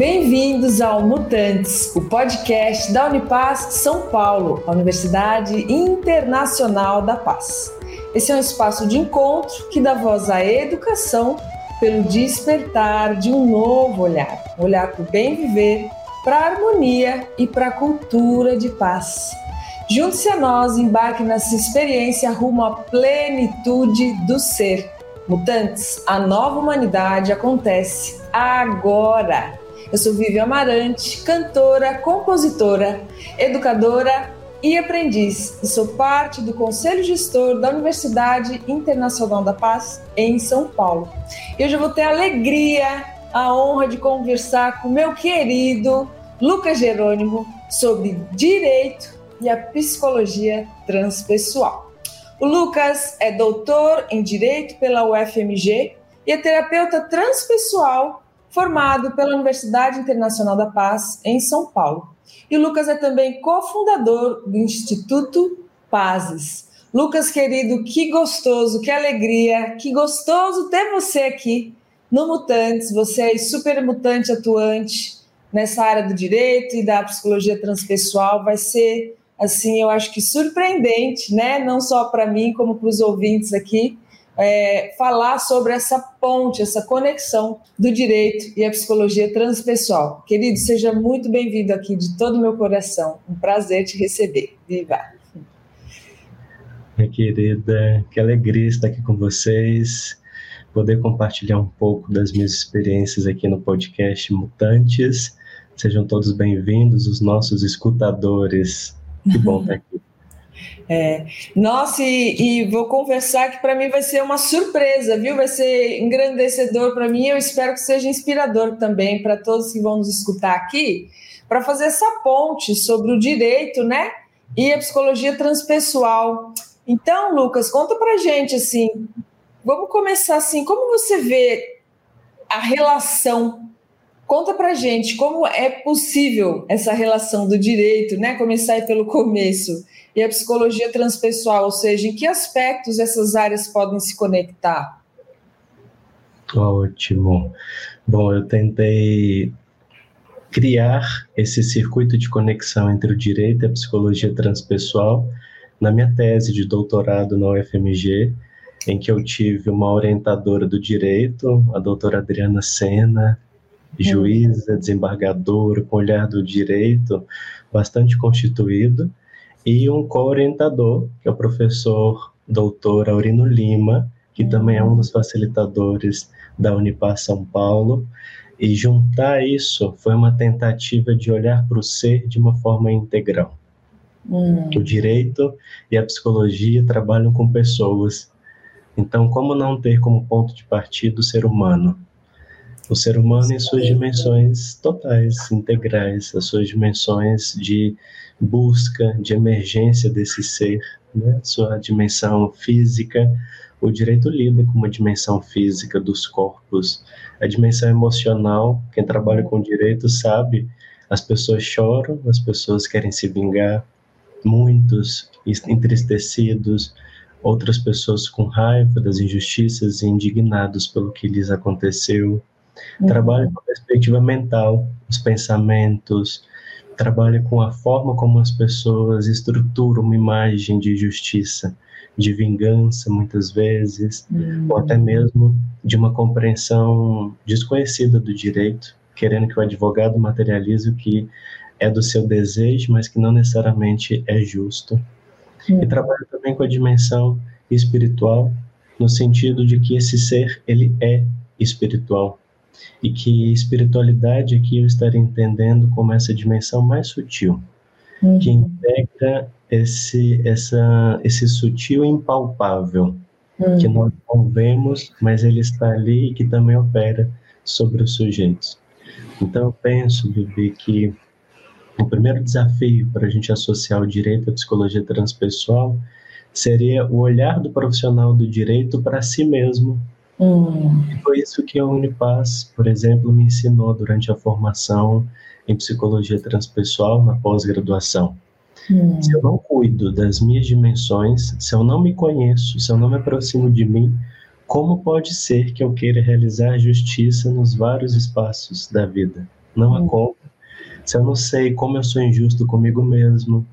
Bem-vindos ao Mutantes, o podcast da Unipaz São Paulo, a Universidade Internacional da Paz. Esse é um espaço de encontro que dá voz à educação pelo despertar de um novo olhar, um olhar para o bem viver, para a harmonia e para a cultura de paz. Junte-se a nós, embarque nessa experiência rumo à plenitude do ser. Mutantes, a nova humanidade acontece agora. Eu sou Vivian Amarante, cantora, compositora, educadora e aprendiz, e sou parte do Conselho Gestor da Universidade Internacional da Paz em São Paulo. E hoje eu vou ter a alegria, a honra de conversar com meu querido Lucas Jerônimo sobre direito e a psicologia transpessoal. O Lucas é doutor em direito pela UFMG e é terapeuta transpessoal formado pela Universidade Internacional da Paz, em São Paulo. E Lucas é também cofundador do Instituto Pazes. Lucas, querido, que gostoso, que alegria, que gostoso ter você aqui no Mutantes. Você é super mutante atuante nessa área do direito e da psicologia transpessoal. Vai ser, assim, eu acho que surpreendente, né? Não só para mim, como para os ouvintes aqui é, falar sobre essa ponte, essa conexão do direito e a psicologia transpessoal. Querido, seja muito bem-vindo aqui de todo o meu coração. Um prazer te receber. Viva! Minha querida, que alegria estar aqui com vocês, poder compartilhar um pouco das minhas experiências aqui no podcast Mutantes. Sejam todos bem-vindos, os nossos escutadores. Que bom estar aqui. É, nossa, e, e, vou conversar que para mim vai ser uma surpresa, viu? Vai ser engrandecedor para mim. Eu espero que seja inspirador também para todos que vão nos escutar aqui, para fazer essa ponte sobre o direito, né? E a psicologia transpessoal. Então, Lucas, conta para gente assim. Vamos começar assim. Como você vê a relação Conta pra gente como é possível essa relação do direito, né? Começar pelo começo. E a psicologia transpessoal, ou seja, em que aspectos essas áreas podem se conectar? Ótimo. Bom, eu tentei criar esse circuito de conexão entre o direito e a psicologia transpessoal na minha tese de doutorado na UFMG, em que eu tive uma orientadora do direito, a doutora Adriana Sena, juíza, desembargadora, com olhar do direito bastante constituído, e um co-orientador, que é o professor doutor Aurino Lima, que também é um dos facilitadores da Unipar São Paulo, e juntar isso foi uma tentativa de olhar para o ser de uma forma integral. Hum. O direito e a psicologia trabalham com pessoas. Então, como não ter como ponto de partida o ser humano? O ser humano em suas dimensões totais, integrais, as suas dimensões de busca, de emergência desse ser, né? sua dimensão física. O direito lida com uma dimensão física dos corpos, a dimensão emocional. Quem trabalha com direito sabe, as pessoas choram, as pessoas querem se vingar, muitos entristecidos, outras pessoas com raiva das injustiças e indignados pelo que lhes aconteceu. Trabalha com a perspectiva mental, os pensamentos, trabalha com a forma como as pessoas estruturam uma imagem de justiça, de vingança, muitas vezes, uhum. ou até mesmo de uma compreensão desconhecida do direito, querendo que o advogado materialize o que é do seu desejo, mas que não necessariamente é justo. Uhum. E trabalha também com a dimensão espiritual, no sentido de que esse ser, ele é espiritual e que espiritualidade aqui eu estaria entendendo como essa dimensão mais sutil, uhum. que integra esse, essa, esse sutil impalpável, uhum. que nós não vemos, mas ele está ali e que também opera sobre os sujeitos. Então eu penso, Vivi, que o primeiro desafio para a gente associar o direito à psicologia transpessoal seria o olhar do profissional do direito para si mesmo Hum. E foi isso que a Unipaz, por exemplo, me ensinou durante a formação em psicologia transpessoal na pós-graduação. Hum. Se eu não cuido das minhas dimensões, se eu não me conheço, se eu não me aproximo de mim, como pode ser que eu queira realizar justiça nos vários espaços da vida? não há como. Se eu não sei como eu sou injusto comigo mesmo,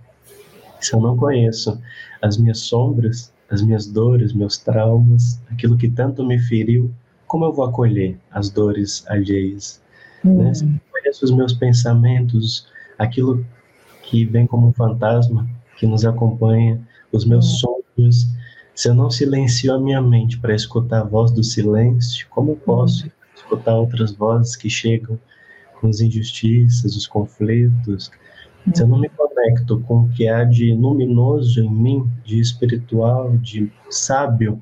se eu não conheço as minhas sombras, as minhas dores, meus traumas, aquilo que tanto me feriu, como eu vou acolher as dores alheias? Hum. Né? Se eu conheço os meus pensamentos, aquilo que vem como um fantasma que nos acompanha, os meus hum. sonhos, se eu não silencio a minha mente para escutar a voz do silêncio, como eu posso hum. escutar outras vozes que chegam com as injustiças, os conflitos? Se eu não me conecto com o que há de luminoso em mim, de espiritual, de sábio,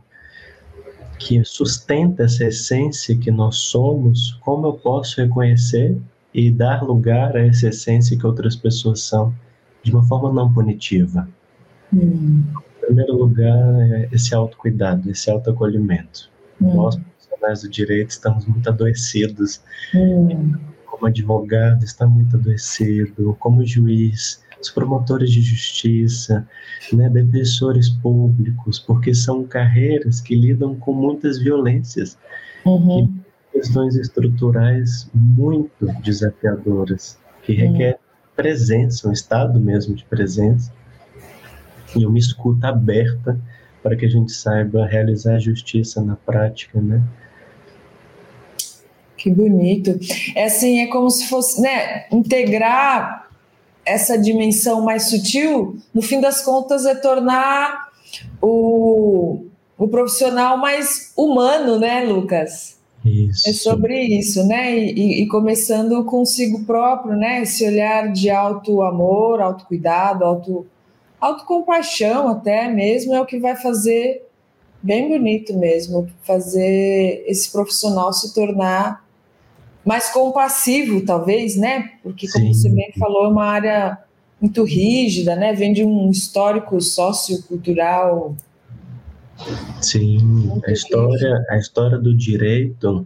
que sustenta essa essência que nós somos, como eu posso reconhecer e dar lugar a essa essência que outras pessoas são, de uma forma não punitiva? Hum. Em primeiro lugar, é esse autocuidado, esse autoacolhimento. Hum. Nós, profissionais do direito, estamos muito adoecidos. Hum. Como advogado, está muito adoecido. Como juiz, os promotores de justiça, né, defensores públicos, porque são carreiras que lidam com muitas violências, uhum. e questões estruturais muito desafiadoras, que uhum. requerem presença, um estado mesmo de presença, e uma escuta aberta para que a gente saiba realizar a justiça na prática, né? Que bonito. É assim, é como se fosse, né, integrar essa dimensão mais sutil, no fim das contas, é tornar o, o profissional mais humano, né, Lucas? Isso. É sobre isso, né? E, e, começando consigo próprio, né? Esse olhar de auto amor, autocuidado, auto autocompaixão até mesmo é o que vai fazer bem bonito mesmo, fazer esse profissional se tornar mais compassivo, talvez, né? Porque, como Sim. você bem falou, é uma área muito rígida, né? Vem de um histórico sociocultural. Sim, a história, a história do direito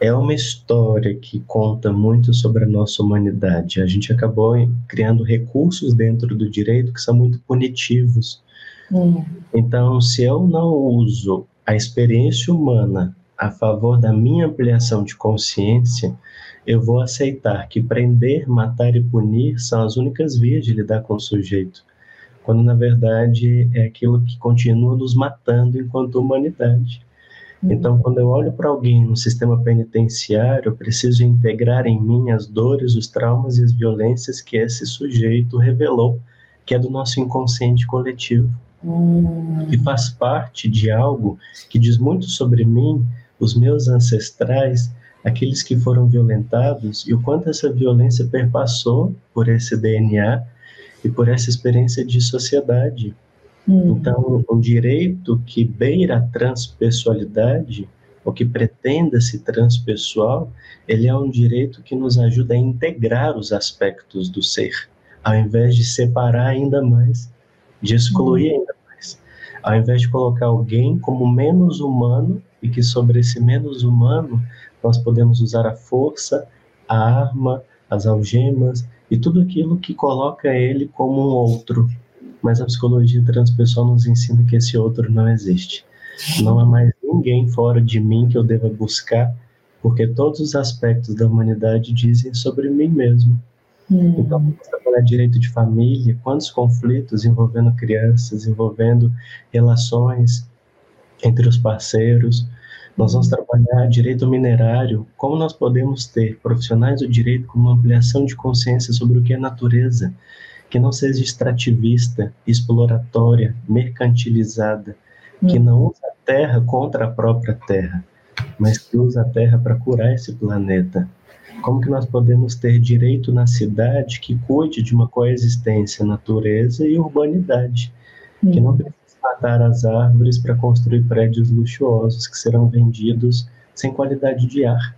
é uma história que conta muito sobre a nossa humanidade. A gente acabou criando recursos dentro do direito que são muito punitivos. Hum. Então, se eu não uso a experiência humana a favor da minha ampliação de consciência, eu vou aceitar que prender, matar e punir são as únicas vias de lidar com o sujeito, quando na verdade é aquilo que continua nos matando enquanto humanidade. Uhum. Então, quando eu olho para alguém no sistema penitenciário, eu preciso integrar em mim as dores, os traumas e as violências que esse sujeito revelou, que é do nosso inconsciente coletivo, que faz parte de algo que diz muito sobre mim os meus ancestrais, aqueles que foram violentados, e o quanto essa violência perpassou por esse DNA e por essa experiência de sociedade. Hum. Então, um direito que beira a transpessoalidade, ou que pretenda se transpessoal, ele é um direito que nos ajuda a integrar os aspectos do ser, ao invés de separar ainda mais, de excluir hum. ainda mais. Ao invés de colocar alguém como menos humano e que sobre esse menos humano nós podemos usar a força, a arma, as algemas e tudo aquilo que coloca ele como um outro. Mas a psicologia transpessoal nos ensina que esse outro não existe. Não há mais ninguém fora de mim que eu deva buscar, porque todos os aspectos da humanidade dizem sobre mim mesmo. Hum. Então, trabalhar direito de família, quantos conflitos envolvendo crianças, envolvendo relações entre os parceiros. Nós vamos trabalhar direito minerário, como nós podemos ter profissionais do direito com uma ampliação de consciência sobre o que é natureza, que não seja extrativista, exploratória, mercantilizada, que não usa a terra contra a própria terra, mas que usa a terra para curar esse planeta. Como que nós podemos ter direito na cidade que cuide de uma coexistência natureza e urbanidade, que não precisa matar as árvores para construir prédios luxuosos que serão vendidos sem qualidade de ar.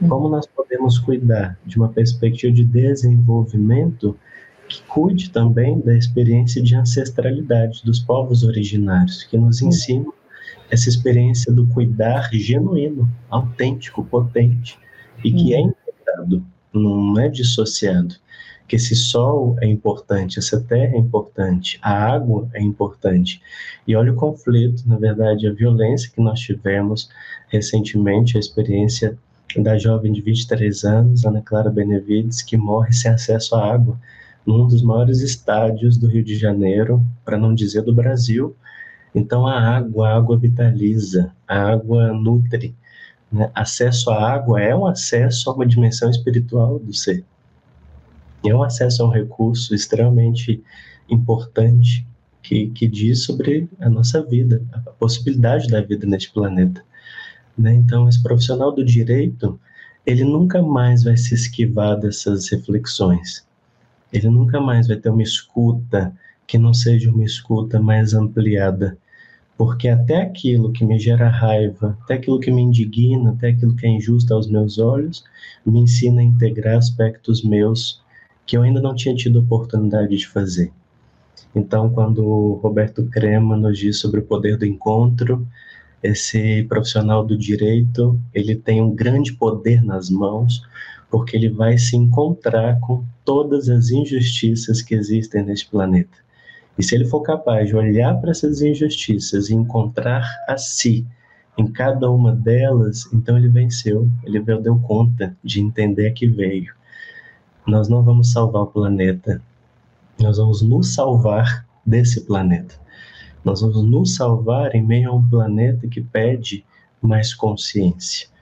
Hum. Como nós podemos cuidar de uma perspectiva de desenvolvimento que cuide também da experiência de ancestralidade dos povos originários, que nos hum. ensinam essa experiência do cuidar genuíno, autêntico, potente e que hum. é integrado, não é dissociado que esse sol é importante, essa terra é importante, a água é importante. E olha o conflito, na verdade, a violência que nós tivemos recentemente, a experiência da jovem de 23 anos, Ana Clara Benevides, que morre sem acesso à água num dos maiores estádios do Rio de Janeiro, para não dizer do Brasil. Então a água, a água vitaliza, a água nutre. Né? Acesso à água é um acesso a uma dimensão espiritual do ser. É um acesso a um recurso extremamente importante que, que diz sobre a nossa vida, a possibilidade da vida neste planeta. Né? Então, esse profissional do direito, ele nunca mais vai se esquivar dessas reflexões ele nunca mais vai ter uma escuta que não seja uma escuta mais ampliada. Porque até aquilo que me gera raiva, até aquilo que me indigna, até aquilo que é injusto aos meus olhos, me ensina a integrar aspectos meus que eu ainda não tinha tido oportunidade de fazer. Então, quando Roberto Crema nos diz sobre o poder do encontro, esse profissional do direito, ele tem um grande poder nas mãos, porque ele vai se encontrar com todas as injustiças que existem neste planeta. E se ele for capaz de olhar para essas injustiças e encontrar a si em cada uma delas, então ele venceu, ele deu conta de entender que veio. Nós não vamos salvar o planeta, nós vamos nos salvar desse planeta. Nós vamos nos salvar em meio a um planeta que pede mais consciência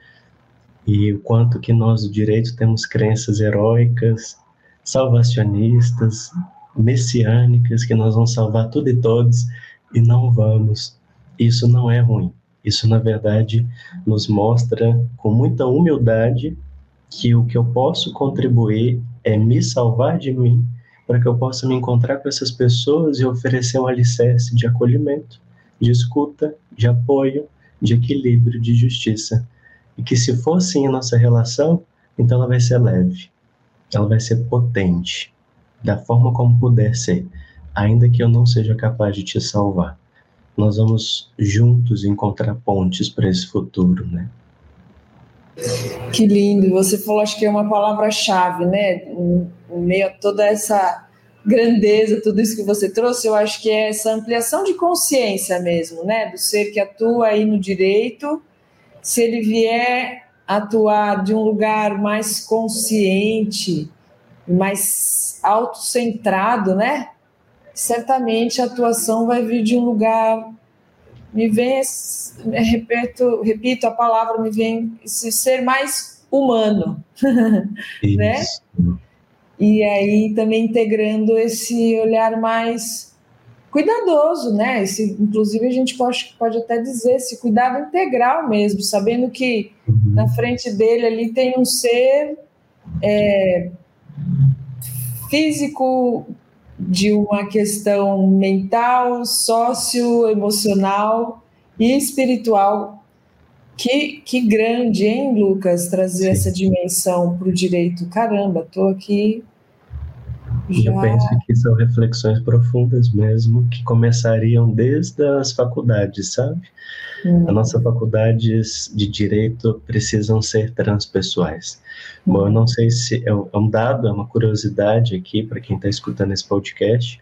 e o quanto que nós do direito temos crenças heróicas, salvacionistas, messiânicas, que nós vamos salvar tudo e todos e não vamos. Isso não é ruim. Isso, na verdade, nos mostra com muita humildade que o que eu posso contribuir é me salvar de mim, para que eu possa me encontrar com essas pessoas e oferecer um alicerce de acolhimento, de escuta, de apoio, de equilíbrio, de justiça. E que se for assim a nossa relação, então ela vai ser leve, ela vai ser potente, da forma como puder ser, ainda que eu não seja capaz de te salvar. Nós vamos juntos encontrar pontes para esse futuro, né? Que lindo! Você falou, acho que é uma palavra-chave, né? Meio a toda essa grandeza, tudo isso que você trouxe, eu acho que é essa ampliação de consciência mesmo, né? Do ser que atua aí no direito se ele vier atuar de um lugar mais consciente, mais autocentrado, né? Certamente a atuação vai vir de um lugar me vem, repito, repito a palavra, me vem esse ser mais humano, né? E aí também integrando esse olhar mais cuidadoso, né? Esse, inclusive, a gente pode, pode até dizer esse cuidado integral mesmo, sabendo que uhum. na frente dele ali tem um ser é, físico de uma questão mental, socioemocional e espiritual. Que, que grande, hein, Lucas, trazer Sim. essa dimensão para o direito. Caramba, estou aqui já... Eu penso que são reflexões profundas mesmo, que começariam desde as faculdades, sabe? Hum. As nossas faculdades de direito precisam ser transpessoais. Hum. Bom, eu não sei se é, é um dado, é uma curiosidade aqui para quem está escutando esse podcast.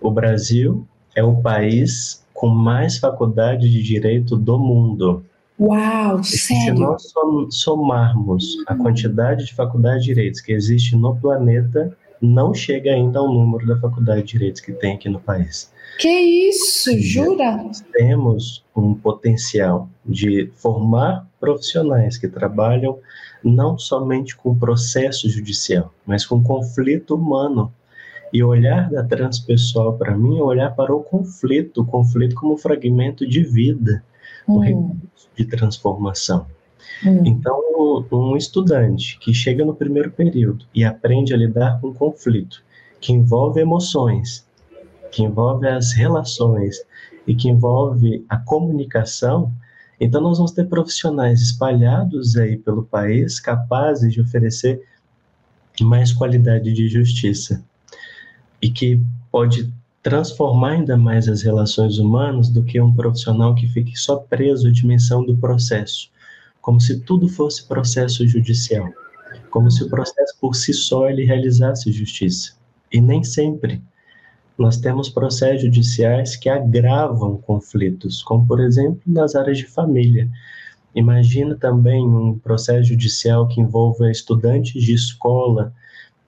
O Brasil é o país com mais faculdade de direito do mundo. Uau, sério? Se nós somarmos a quantidade de faculdades de direitos que existe no planeta, não chega ainda ao número da faculdade de direitos que tem aqui no país. Que isso, jura? Nós temos um potencial de formar profissionais que trabalham não somente com processo judicial, mas com conflito humano. E olhar da transpessoal para mim é olhar para o conflito, o conflito como um fragmento de vida, um hum. recurso de transformação. Hum. Então, um estudante que chega no primeiro período e aprende a lidar com conflito, que envolve emoções, que envolve as relações e que envolve a comunicação, então nós vamos ter profissionais espalhados aí pelo país capazes de oferecer mais qualidade de justiça e que pode transformar ainda mais as relações humanas do que um profissional que fique só preso à dimensão do processo como se tudo fosse processo judicial, como se o processo por si só ele realizasse justiça. E nem sempre. Nós temos processos judiciais que agravam conflitos, como por exemplo nas áreas de família. Imagina também um processo judicial que envolva estudantes de escola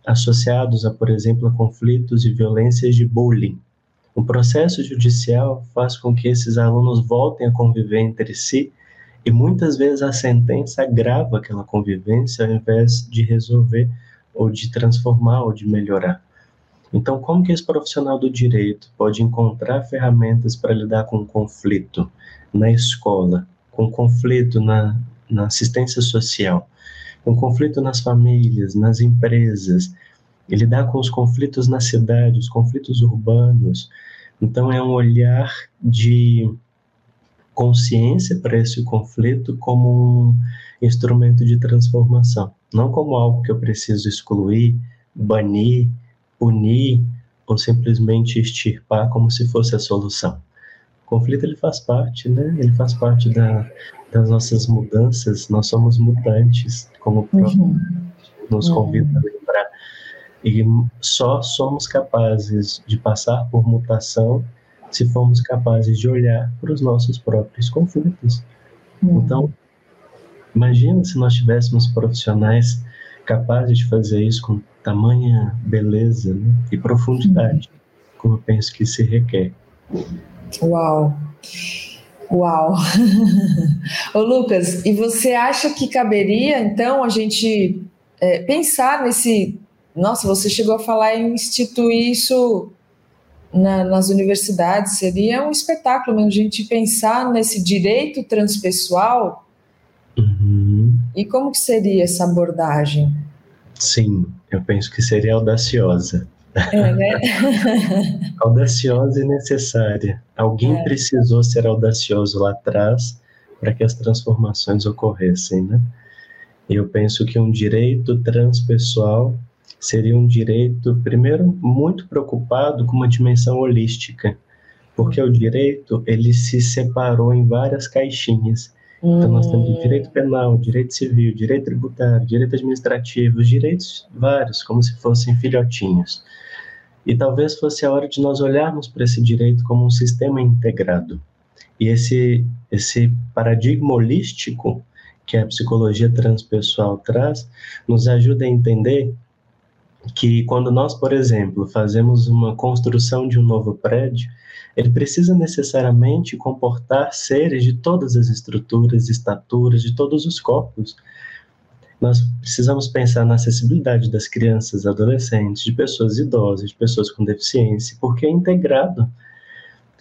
associados a, por exemplo, a conflitos e violências de bullying. O processo judicial faz com que esses alunos voltem a conviver entre si e muitas vezes a sentença agrava aquela convivência ao invés de resolver ou de transformar ou de melhorar. Então, como que esse profissional do direito pode encontrar ferramentas para lidar com o conflito na escola, com conflito na, na assistência social, com conflito nas famílias, nas empresas, e lidar com os conflitos na cidade, os conflitos urbanos. Então, é um olhar de consciência para esse conflito como um instrumento de transformação, não como algo que eu preciso excluir, banir, punir ou simplesmente extirpar como se fosse a solução conflito ele faz parte, né? Ele faz parte da, das nossas mudanças. Nós somos mutantes, como o próprio uhum. nos convida a lembrar. E só somos capazes de passar por mutação se formos capazes de olhar para os nossos próprios conflitos. Uhum. Então, imagina se nós tivéssemos profissionais capazes de fazer isso com tamanha beleza né? e profundidade, uhum. como eu penso que se requer. Uau! Uau! Ô Lucas, e você acha que caberia então a gente é, pensar nesse. Nossa, você chegou a falar em instituir isso na, nas universidades, seria um espetáculo mesmo a gente pensar nesse direito transpessoal. Uhum. E como que seria essa abordagem? Sim, eu penso que seria audaciosa. É, né? audaciosa e necessária. Alguém é. precisou ser audacioso lá atrás para que as transformações ocorressem, né? Eu penso que um direito transpessoal seria um direito, primeiro, muito preocupado com uma dimensão holística, porque o direito ele se separou em várias caixinhas. Então, nós temos o direito penal, direito civil, direito tributário, direito administrativo, os direitos vários, como se fossem filhotinhos. E talvez fosse a hora de nós olharmos para esse direito como um sistema integrado. E esse, esse paradigma holístico que a psicologia transpessoal traz, nos ajuda a entender que quando nós, por exemplo, fazemos uma construção de um novo prédio, ele precisa necessariamente comportar seres de todas as estruturas, estaturas, de todos os corpos, nós precisamos pensar na acessibilidade das crianças, adolescentes, de pessoas idosas, de pessoas com deficiência, porque é integrado.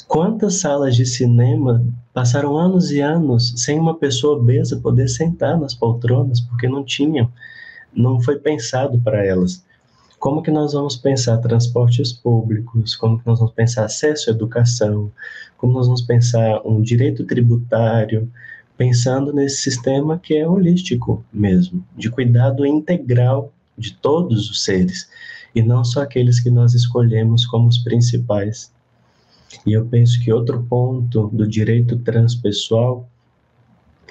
Quantas salas de cinema passaram anos e anos sem uma pessoa obesa poder sentar nas poltronas, porque não tinham, não foi pensado para elas. Como que nós vamos pensar transportes públicos? Como que nós vamos pensar acesso à educação? Como nós vamos pensar um direito tributário? pensando nesse sistema que é holístico mesmo, de cuidado integral de todos os seres, e não só aqueles que nós escolhemos como os principais. E eu penso que outro ponto do direito transpessoal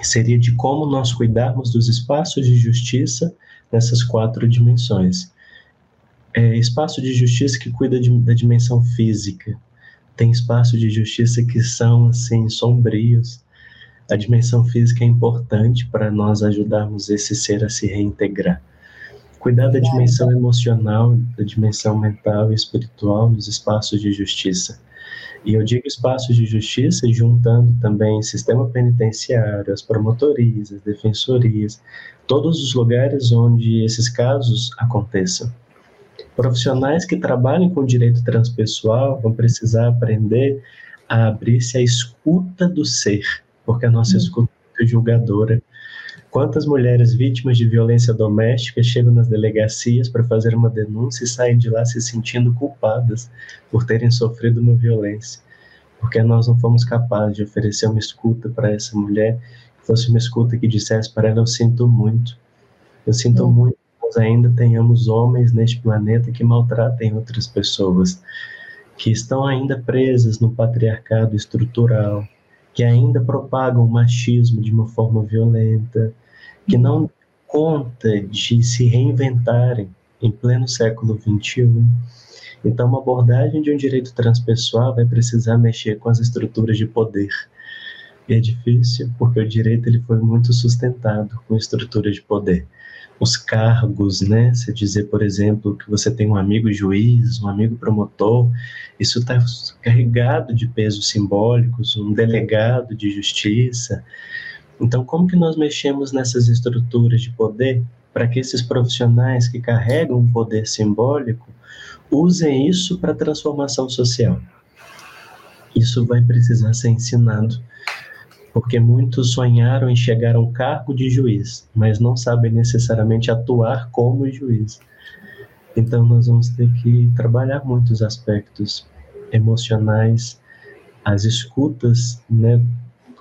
seria de como nós cuidarmos dos espaços de justiça nessas quatro dimensões. É espaço de justiça que cuida de, da dimensão física, tem espaço de justiça que são assim sombrios, a dimensão física é importante para nós ajudarmos esse ser a se reintegrar. Cuidar da dimensão emocional, da dimensão mental e espiritual nos espaços de justiça. E eu digo espaços de justiça juntando também sistema penitenciário, as promotorias, as defensorias, todos os lugares onde esses casos aconteçam. Profissionais que trabalhem com direito transpessoal vão precisar aprender a abrir-se à escuta do ser, porque a nossa hum. escuta é julgadora. Quantas mulheres vítimas de violência doméstica chegam nas delegacias para fazer uma denúncia e saem de lá se sentindo culpadas por terem sofrido uma violência? Porque nós não fomos capazes de oferecer uma escuta para essa mulher, que fosse uma escuta que dissesse para ela: Eu sinto muito, eu sinto hum. muito nós ainda tenhamos homens neste planeta que maltratem outras pessoas, que estão ainda presas no patriarcado estrutural, que ainda propagam o machismo de uma forma violenta, que não conta de se reinventarem em pleno século XXI. Então, uma abordagem de um direito transpessoal vai precisar mexer com as estruturas de poder, E é difícil porque o direito ele foi muito sustentado com estrutura de poder. Os cargos, né? Você dizer, por exemplo, que você tem um amigo juiz, um amigo promotor, isso está carregado de pesos simbólicos, um delegado de justiça. Então, como que nós mexemos nessas estruturas de poder para que esses profissionais que carregam um poder simbólico usem isso para transformação social? Isso vai precisar ser ensinado porque muitos sonharam em chegar ao cargo de juiz, mas não sabem necessariamente atuar como juiz. Então nós vamos ter que trabalhar muitos aspectos emocionais, as escutas, né?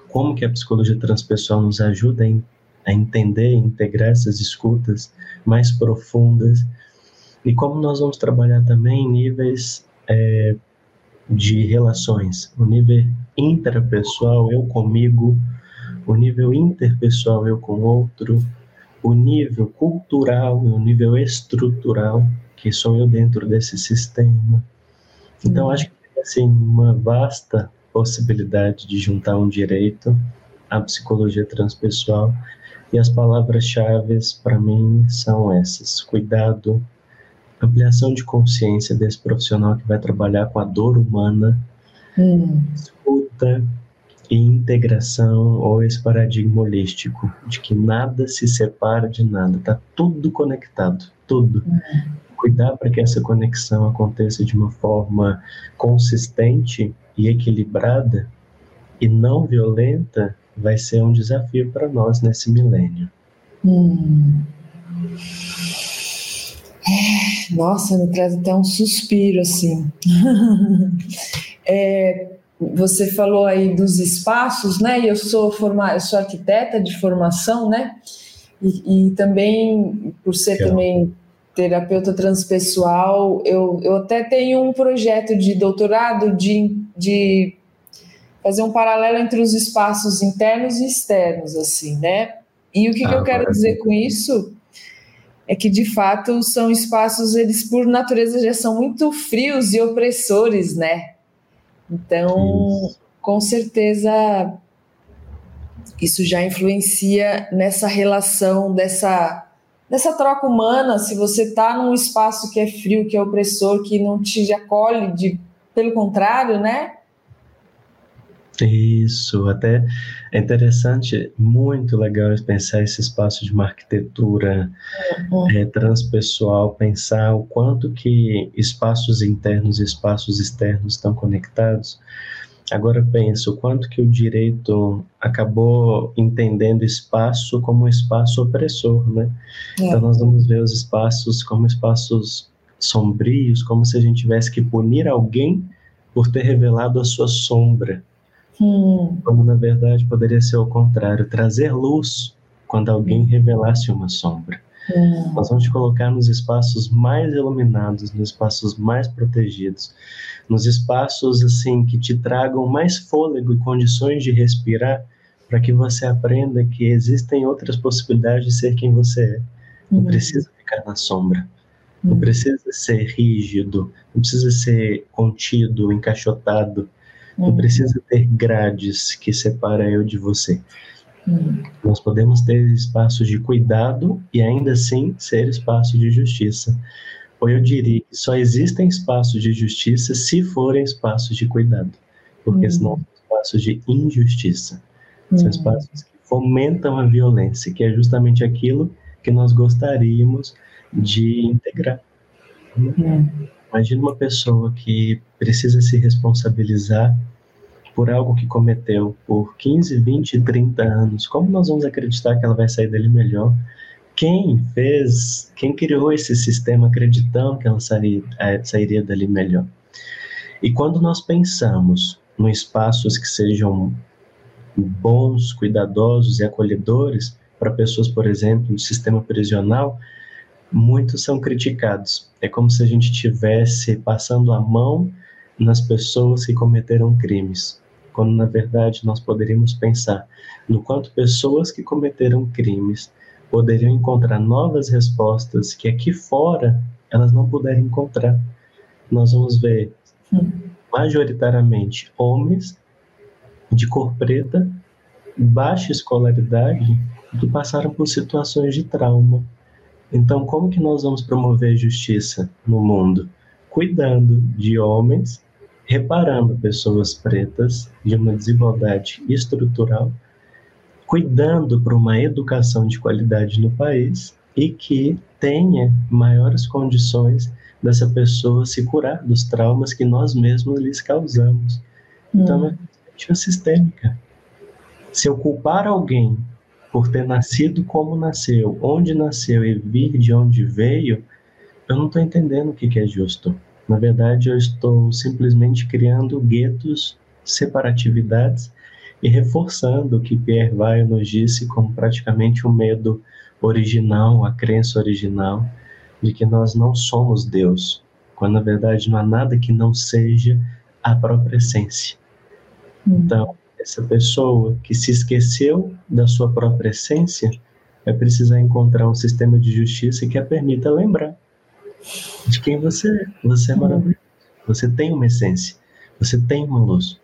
Como que a psicologia transpessoal nos ajuda a, entender, a integrar essas escutas mais profundas e como nós vamos trabalhar também níveis é, de relações, o nível intrapessoal, eu comigo, o nível interpessoal, eu com outro, o nível cultural, o nível estrutural, que sou eu dentro desse sistema. Então, acho que tem assim, uma vasta possibilidade de juntar um direito à psicologia transpessoal. E as palavras-chave para mim são essas: cuidado, ampliação de consciência desse profissional que vai trabalhar com a dor humana, hum. E integração ou esse paradigma holístico de que nada se separa de nada, está tudo conectado, tudo. Cuidar para que essa conexão aconteça de uma forma consistente e equilibrada e não violenta vai ser um desafio para nós nesse milênio. Hum. Nossa, me traz até um suspiro assim. é, você falou aí dos espaços, né? E eu sou formada, eu sou arquiteta de formação, né? E, e também por ser também terapeuta transpessoal, eu, eu até tenho um projeto de doutorado de, de fazer um paralelo entre os espaços internos e externos, assim, né? E o que, ah, que eu quero dizer com isso é que de fato são espaços eles por natureza já são muito frios e opressores, né? Então, isso. com certeza isso já influencia nessa relação dessa dessa troca humana, se você está num espaço que é frio, que é opressor, que não te acolhe, de, pelo contrário, né? Isso, até é interessante, muito legal pensar esse espaço de uma arquitetura uhum. é, transpessoal, pensar o quanto que espaços internos e espaços externos estão conectados. Agora pensa o quanto que o direito acabou entendendo espaço como um espaço opressor, né? É. Então nós vamos ver os espaços como espaços sombrios, como se a gente tivesse que punir alguém por ter revelado a sua sombra. Hum. Quando na verdade poderia ser o contrário, trazer luz quando alguém hum. revelasse uma sombra. Hum. Nós vamos te colocar nos espaços mais iluminados, nos espaços mais protegidos, nos espaços assim que te tragam mais fôlego e condições de respirar, para que você aprenda que existem outras possibilidades de ser quem você é. Não hum. precisa ficar na sombra. Não hum. precisa ser rígido, não precisa ser contido, encaixotado, não uhum. precisa ter grades que separam eu de você. Uhum. Nós podemos ter espaços de cuidado e ainda assim ser espaço de justiça. Ou eu diria que só existem espaços de justiça se forem espaços de cuidado, porque uhum. senão são espaços de injustiça. São espaços que fomentam a violência, que é justamente aquilo que nós gostaríamos de integrar. Uhum. Imagina uma pessoa que precisa se responsabilizar por algo que cometeu por 15, 20, 30 anos. Como nós vamos acreditar que ela vai sair dali melhor? Quem fez, quem criou esse sistema acreditando que ela sairia, é, sairia dali melhor? E quando nós pensamos em espaços que sejam bons, cuidadosos e acolhedores para pessoas, por exemplo, no sistema prisional, muitos são criticados. É como se a gente estivesse passando a mão nas pessoas que cometeram crimes, quando na verdade nós poderíamos pensar no quanto pessoas que cometeram crimes poderiam encontrar novas respostas que aqui fora elas não puderem encontrar. Nós vamos ver majoritariamente homens de cor preta baixa escolaridade que passaram por situações de trauma. Então, como que nós vamos promover justiça no mundo? Cuidando de homens, reparando pessoas pretas de uma desigualdade estrutural, cuidando para uma educação de qualidade no país e que tenha maiores condições dessa pessoa se curar dos traumas que nós mesmos lhes causamos. Então, hum. é uma sistêmica. Se eu culpar alguém por ter nascido como nasceu, onde nasceu e vir de onde veio, eu não estou entendendo o que, que é justo. Na verdade, eu estou simplesmente criando guetos, separatividades e reforçando o que Pierre Weil nos disse como praticamente o medo original, a crença original de que nós não somos Deus, quando na verdade não há nada que não seja a própria essência. Hum. Então, essa pessoa que se esqueceu da sua própria essência vai precisar encontrar um sistema de justiça que a permita lembrar de quem você é. Você é maravilhoso. Você tem uma essência. Você tem uma luz.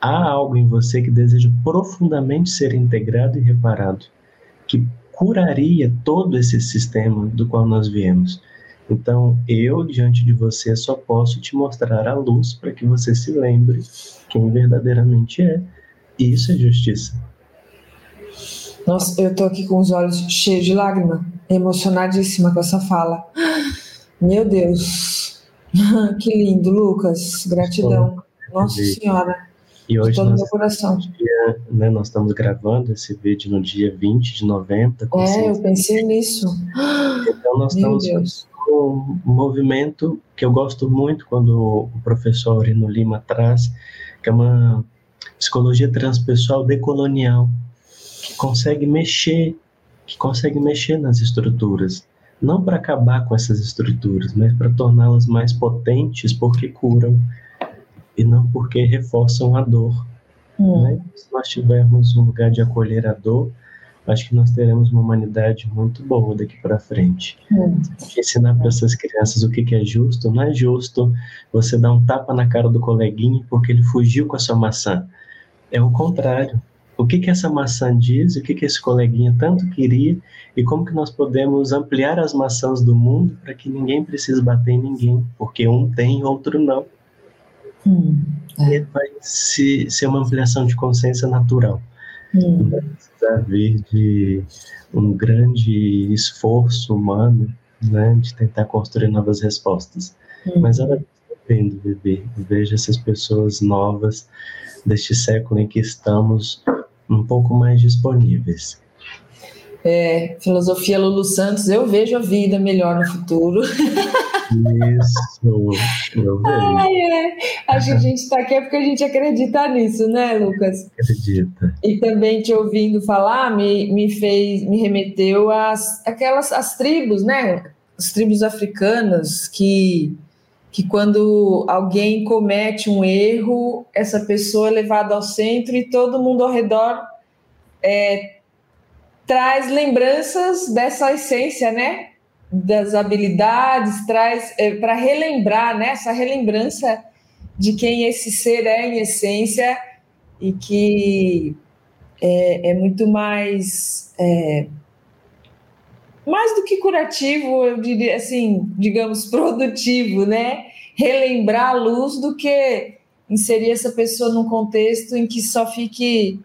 Há algo em você que deseja profundamente ser integrado e reparado, que curaria todo esse sistema do qual nós viemos. Então, eu, diante de você, só posso te mostrar a luz para que você se lembre quem verdadeiramente é isso é justiça. Nossa, eu tô aqui com os olhos cheios de lágrima, emocionadíssima com essa fala. Meu Deus, que lindo, Lucas, gratidão. Nossa Senhora. E hoje todo nós, meu coração. Dia, né, nós estamos gravando esse vídeo no dia 20 de novembro. É, eu pensei nisso. Então nós Meu estamos Deus. um movimento que eu gosto muito quando o professor Aurino Lima traz, que é uma psicologia transpessoal decolonial, que consegue mexer, que consegue mexer nas estruturas, não para acabar com essas estruturas, mas para torná-las mais potentes porque curam e não porque reforçam a dor. Hum. Né? Se nós tivermos um lugar de acolher a dor, acho que nós teremos uma humanidade muito boa daqui para frente. Hum. Ensinar para essas crianças o que, que é justo, não é justo você dar um tapa na cara do coleguinha porque ele fugiu com a sua maçã. É o contrário. O que, que essa maçã diz, o que, que esse coleguinha tanto queria e como que nós podemos ampliar as maçãs do mundo para que ninguém precise bater em ninguém, porque um tem, outro não. Hum, é. E vai se, ser uma ampliação de consciência natural. Hum. Não vai precisar vir de um grande esforço humano né, de tentar construir novas respostas. Hum. Mas ela vendo viver, veja essas pessoas novas deste século em que estamos um pouco mais disponíveis. É, filosofia Lulu Santos, eu vejo a vida melhor no futuro. Isso, eu vejo. É. Acho que a gente está aqui é porque a gente acredita nisso, né, Lucas? Acredita. E também te ouvindo falar me, me fez, me remeteu às aquelas as tribos, né? As tribos africanas que que quando alguém comete um erro, essa pessoa é levada ao centro e todo mundo ao redor é, traz lembranças dessa essência, né? Das habilidades, traz é, para relembrar, né? Essa relembrança de quem esse ser é em essência e que é, é muito mais é, mais do que curativo, eu diria assim, digamos, produtivo, né? Relembrar a luz do que inserir essa pessoa num contexto em que só fique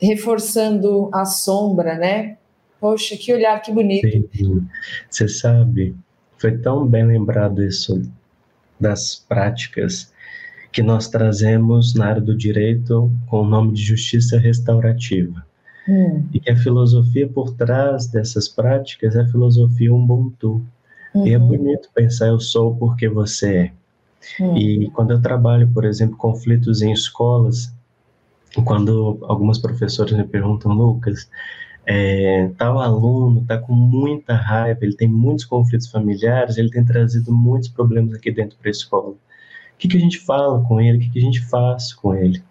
reforçando a sombra, né? Poxa, que olhar, que bonito. Sim. Você sabe, foi tão bem lembrado isso das práticas que nós trazemos na área do direito com o nome de justiça restaurativa. Hum. E que a filosofia por trás dessas práticas é a filosofia Ubuntu. Uhum. E é uhum. bonito pensar eu sou porque você é. Hum. E quando eu trabalho, por exemplo, conflitos em escolas, quando algumas professoras me perguntam, Lucas, é, tal aluno está com muita raiva, ele tem muitos conflitos familiares, ele tem trazido muitos problemas aqui dentro para a escola. O que, que a gente fala com ele? O que, que a gente faz com ele?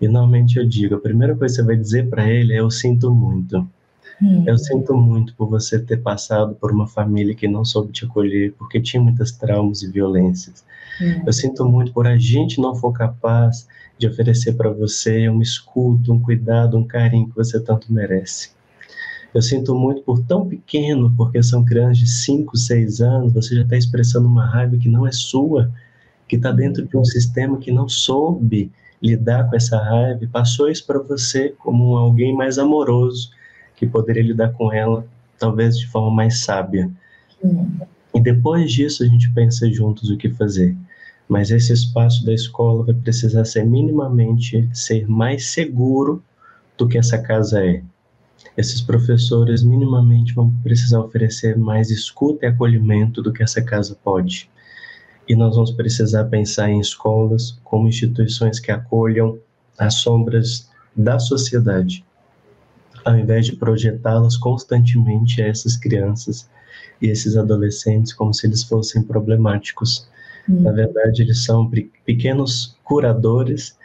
E normalmente eu digo, a primeira coisa que você vai dizer para ele é eu sinto muito. Hum. Eu sinto muito por você ter passado por uma família que não soube te acolher, porque tinha muitas traumas e violências. Hum. Eu sinto muito por a gente não for capaz de oferecer para você uma escuta, um cuidado, um carinho que você tanto merece. Eu sinto muito por tão pequeno, porque são crianças de 5, 6 anos, você já está expressando uma raiva que não é sua, que está dentro de um sistema que não soube lidar com essa raiva e passou isso para você como alguém mais amoroso, que poderia lidar com ela talvez de forma mais sábia. Hum. E depois disso a gente pensa juntos o que fazer. Mas esse espaço da escola vai precisar ser minimamente ser mais seguro do que essa casa é. Esses professores minimamente vão precisar oferecer mais escuta e acolhimento do que essa casa pode. E nós vamos precisar pensar em escolas como instituições que acolham as sombras da sociedade ao invés de projetá-las constantemente a essas crianças e esses adolescentes como se eles fossem problemáticos. Hum. Na verdade, eles são pequenos curadores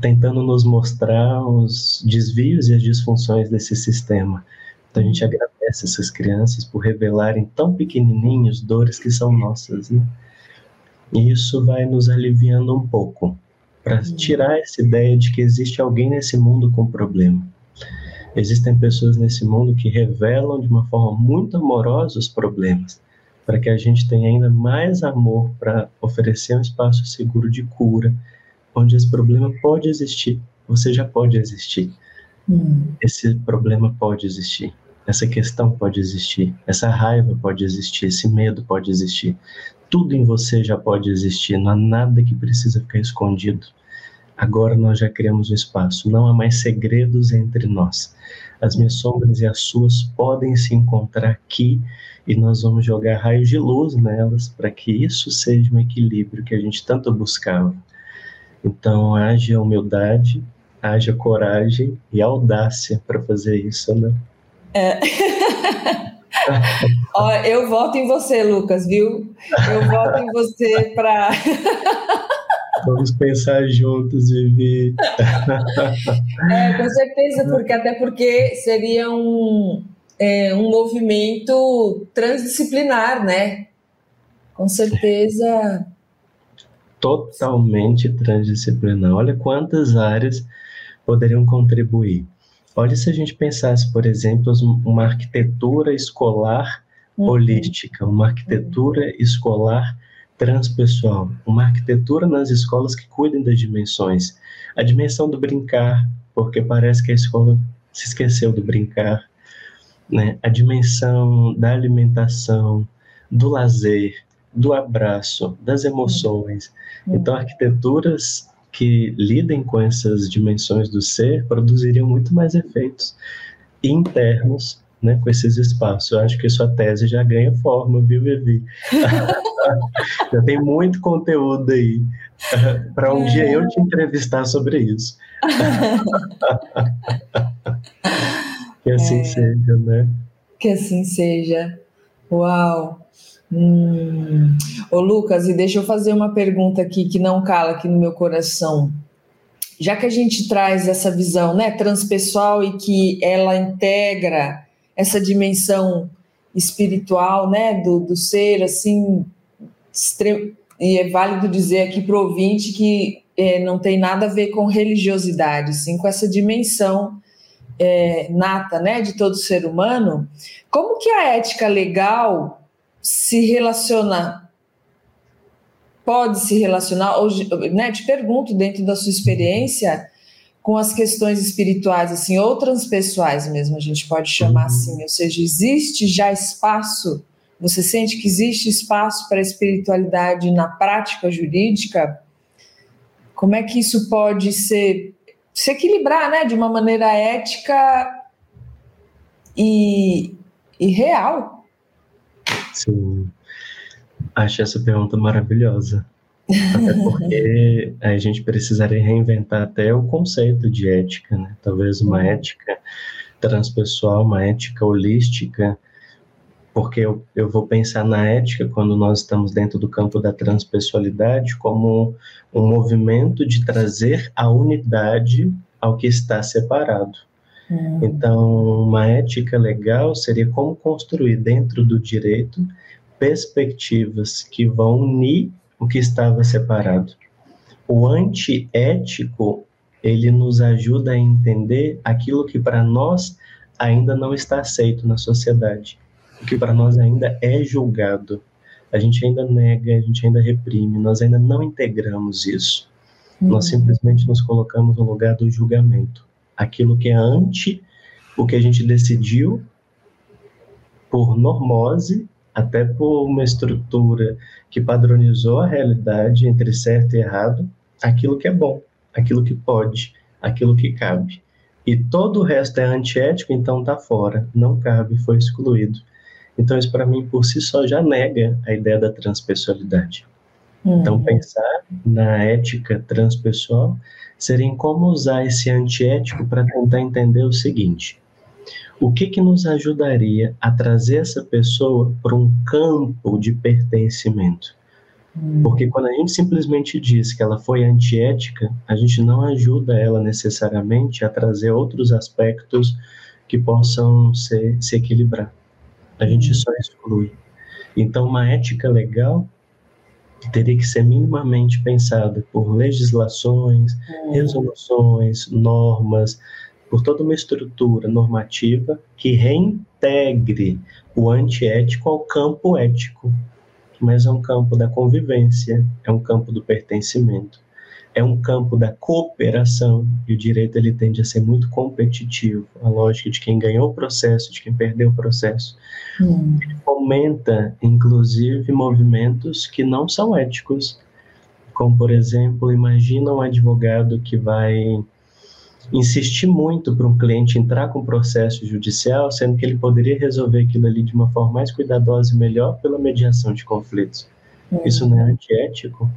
tentando nos mostrar os desvios e as disfunções desse sistema. Então a gente agradece essas crianças por revelarem tão pequenininhos dores que são nossas, né? E isso vai nos aliviando um pouco, para hum. tirar essa ideia de que existe alguém nesse mundo com problema. Existem pessoas nesse mundo que revelam de uma forma muito amorosa os problemas, para que a gente tenha ainda mais amor para oferecer um espaço seguro de cura, onde esse problema pode existir. Você já pode existir. Hum. Esse problema pode existir. Essa questão pode existir. Essa raiva pode existir. Esse medo pode existir. Tudo em você já pode existir. Não há nada que precisa ficar escondido. Agora nós já criamos um espaço. Não há mais segredos entre nós. As minhas sombras e as suas podem se encontrar aqui e nós vamos jogar raios de luz nelas para que isso seja um equilíbrio que a gente tanto buscava. Então, haja humildade, haja coragem e audácia para fazer isso, né? É. Ó, eu voto em você, Lucas, viu? Eu voto em você para Vamos pensar juntos, Vivi. é, com certeza, porque até porque seria um, é, um movimento transdisciplinar, né? Com certeza. Totalmente transdisciplinar. Olha quantas áreas poderiam contribuir. Olha se a gente pensasse, por exemplo, uma arquitetura escolar. Holística, uma arquitetura escolar transpessoal, uma arquitetura nas escolas que cuidem das dimensões. A dimensão do brincar, porque parece que a escola se esqueceu do brincar, né? A dimensão da alimentação, do lazer, do abraço, das emoções. Uhum. Então, arquiteturas que lidem com essas dimensões do ser produziriam muito mais efeitos internos né, com esses espaços. Eu acho que sua tese já ganha forma, viu, Vivi? já tem muito conteúdo aí para um é. dia eu te entrevistar sobre isso. que assim é. seja, né? Que assim seja. Uau! Hum. Ô Lucas, e deixa eu fazer uma pergunta aqui que não cala aqui no meu coração. Já que a gente traz essa visão né, transpessoal e que ela integra essa dimensão espiritual, né, do, do ser, assim, e é válido dizer aqui para o ouvinte que é, não tem nada a ver com religiosidade, sim com essa dimensão é, nata, né, de todo ser humano. Como que a ética legal se relaciona, pode se relacionar, ou, né, te pergunto dentro da sua experiência, com as questões espirituais, assim, ou transpessoais mesmo, a gente pode chamar uhum. assim, ou seja, existe já espaço, você sente que existe espaço para a espiritualidade na prática jurídica? Como é que isso pode ser, se equilibrar, né, de uma maneira ética e, e real? Sim, acho essa pergunta maravilhosa. Até porque a gente precisaria reinventar até o conceito de ética, né? Talvez uma ética transpessoal, uma ética holística, porque eu, eu vou pensar na ética quando nós estamos dentro do campo da transpessoalidade como um movimento de trazer a unidade ao que está separado. Uhum. Então, uma ética legal seria como construir dentro do direito perspectivas que vão unir o que estava separado. O antiético, ele nos ajuda a entender aquilo que para nós ainda não está aceito na sociedade, o que para nós ainda é julgado. A gente ainda nega, a gente ainda reprime, nós ainda não integramos isso. Uhum. Nós simplesmente nos colocamos no lugar do julgamento. Aquilo que é anti o que a gente decidiu por normose, até por uma estrutura que padronizou a realidade entre certo e errado, aquilo que é bom, aquilo que pode, aquilo que cabe. E todo o resto é antiético, então está fora, não cabe, foi excluído. Então isso para mim por si só já nega a ideia da transpessoalidade. Uhum. Então pensar na ética transpessoal seria em como usar esse antiético para tentar entender o seguinte: o que, que nos ajudaria a trazer essa pessoa para um campo de pertencimento? Hum. Porque quando a gente simplesmente diz que ela foi antiética, a gente não ajuda ela necessariamente a trazer outros aspectos que possam ser, se equilibrar. A gente hum. só exclui. Então, uma ética legal teria que ser minimamente pensada por legislações, hum. resoluções, normas, por toda uma estrutura normativa que reintegre o antiético ao campo ético, mas é um campo da convivência, é um campo do pertencimento, é um campo da cooperação, e o direito ele tende a ser muito competitivo, a lógica de quem ganhou o processo, de quem perdeu o processo. Hum. Ele fomenta, inclusive, movimentos que não são éticos, como, por exemplo, imagina um advogado que vai insistir muito para um cliente entrar com processo judicial, sendo que ele poderia resolver aquilo ali de uma forma mais cuidadosa e melhor pela mediação de conflitos. É. Isso não é antiético?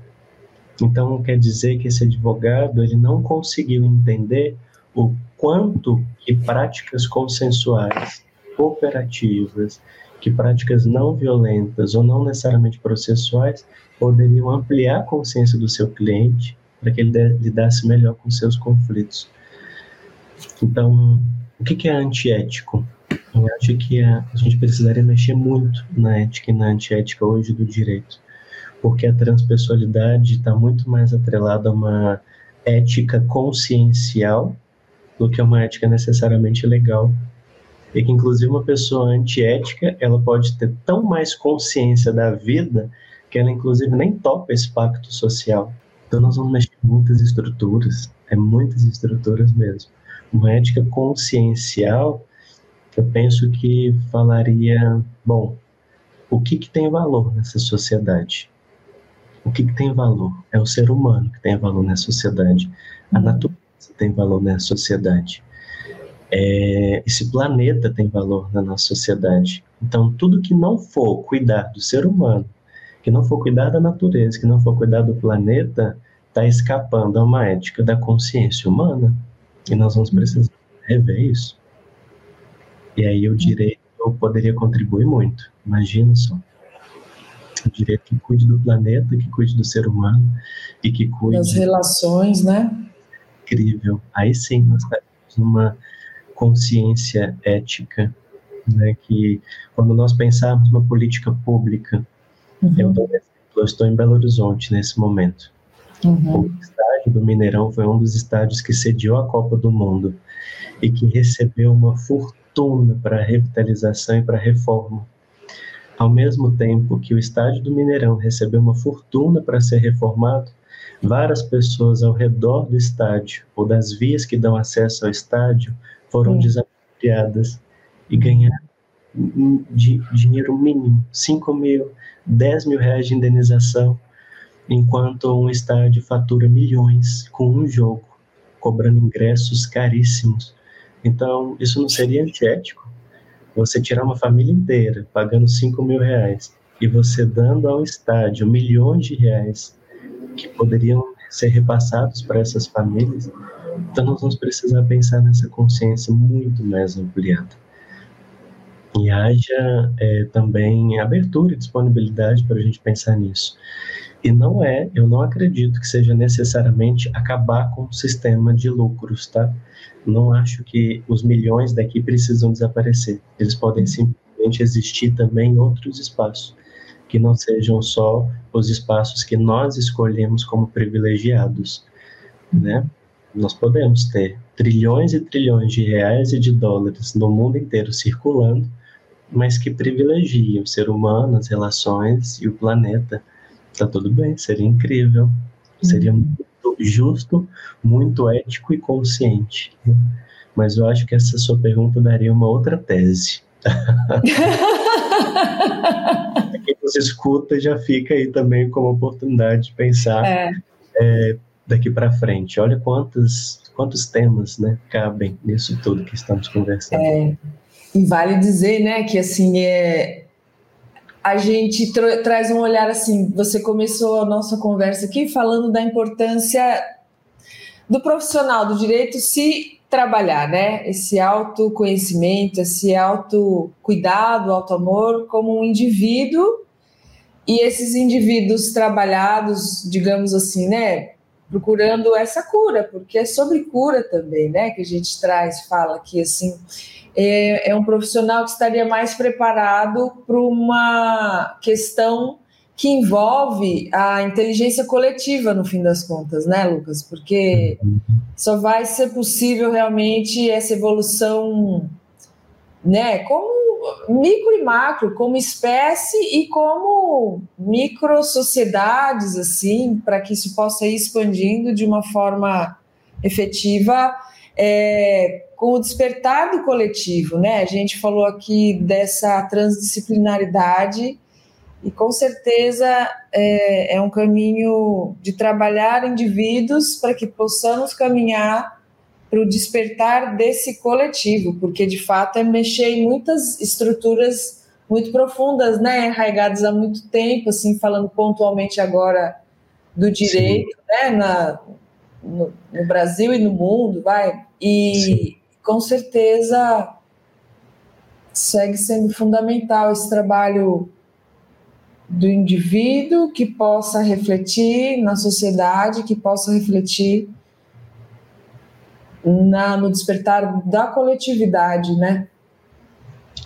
Então quer dizer que esse advogado ele não conseguiu entender o quanto que práticas consensuais, cooperativas, que práticas não violentas ou não necessariamente processuais poderiam ampliar a consciência do seu cliente para que ele lidasse melhor com seus conflitos. Então, o que, é antiético? Eu acho que a, gente precisaria mexer muito na ética e na antiética hoje do direito, porque a transpessoalidade está muito mais atrelada a uma ética consciencial do que a uma ética necessariamente legal. E que, inclusive, uma pessoa antiética, ela pode ter tão mais consciência da vida que ela, inclusive, nem topa esse pacto social. Então, nós vamos mexer em muitas estruturas, é muitas estruturas mesmo uma ética consciencial, eu penso que falaria, bom, o que, que tem valor nessa sociedade? O que, que tem valor? É o ser humano que tem valor nessa sociedade. A uhum. natureza tem valor nessa sociedade. É, esse planeta tem valor na nossa sociedade. Então, tudo que não for cuidar do ser humano, que não for cuidar da natureza, que não for cuidar do planeta, está escapando a uma ética da consciência humana. E nós vamos precisar rever isso. E aí o direito poderia contribuir muito. Imagina só. O direito que cuide do planeta, que cuide do ser humano e que cuide das relações, né? Incrível. Aí sim nós temos uma consciência ética, né? Que quando nós pensarmos uma política pública, uhum. eu, eu estou em Belo Horizonte nesse momento. Uhum. Estádio do Mineirão foi um dos estádios que sediou a Copa do Mundo e que recebeu uma fortuna para revitalização e para reforma. Ao mesmo tempo que o estádio do Mineirão recebeu uma fortuna para ser reformado, várias pessoas ao redor do estádio ou das vias que dão acesso ao estádio foram uhum. desapropriadas e ganharam de dinheiro mínimo, 5 mil, 10 mil reais de indenização enquanto um estádio fatura milhões com um jogo, cobrando ingressos caríssimos. Então, isso não seria antiético? Você tirar uma família inteira pagando 5 mil reais e você dando ao estádio milhões de reais que poderiam ser repassados para essas famílias, então nós vamos precisar pensar nessa consciência muito mais ampliada. E haja é, também abertura e disponibilidade para a gente pensar nisso. E não é, eu não acredito que seja necessariamente acabar com o sistema de lucros, tá? Não acho que os milhões daqui precisam desaparecer. Eles podem simplesmente existir também em outros espaços, que não sejam só os espaços que nós escolhemos como privilegiados, né? Nós podemos ter trilhões e trilhões de reais e de dólares no mundo inteiro circulando, mas que privilegiam o ser humano, as relações e o planeta. Tá tudo bem, seria incrível, seria uhum. muito justo, muito ético e consciente. Mas eu acho que essa sua pergunta daria uma outra tese. Quem nos escuta já fica aí também como oportunidade de pensar é. É, daqui para frente. Olha quantos, quantos temas né, cabem nisso tudo que estamos conversando. É, e vale dizer né, que assim é, a gente tra traz um olhar assim. Você começou a nossa conversa aqui falando da importância do profissional do direito se trabalhar, né? Esse autoconhecimento, esse autocuidado, autoamor como um indivíduo e esses indivíduos trabalhados, digamos assim, né? procurando essa cura, porque é sobre cura também, né? Que a gente traz, fala que assim é, é um profissional que estaria mais preparado para uma questão que envolve a inteligência coletiva no fim das contas, né, Lucas? Porque só vai ser possível realmente essa evolução, né? Como micro e macro, como espécie e como micro sociedades, assim, para que isso possa ir expandindo de uma forma efetiva, é, com o despertar do coletivo, né? A gente falou aqui dessa transdisciplinaridade e com certeza é, é um caminho de trabalhar indivíduos para que possamos caminhar para o despertar desse coletivo, porque de fato é mexer em muitas estruturas muito profundas, né, arraigadas há muito tempo, assim, falando pontualmente agora do direito, Sim. né, na, no, no, Brasil e no mundo, vai, e Sim. com certeza segue sendo fundamental esse trabalho do indivíduo que possa refletir na sociedade, que possa refletir na, no despertar da coletividade, né?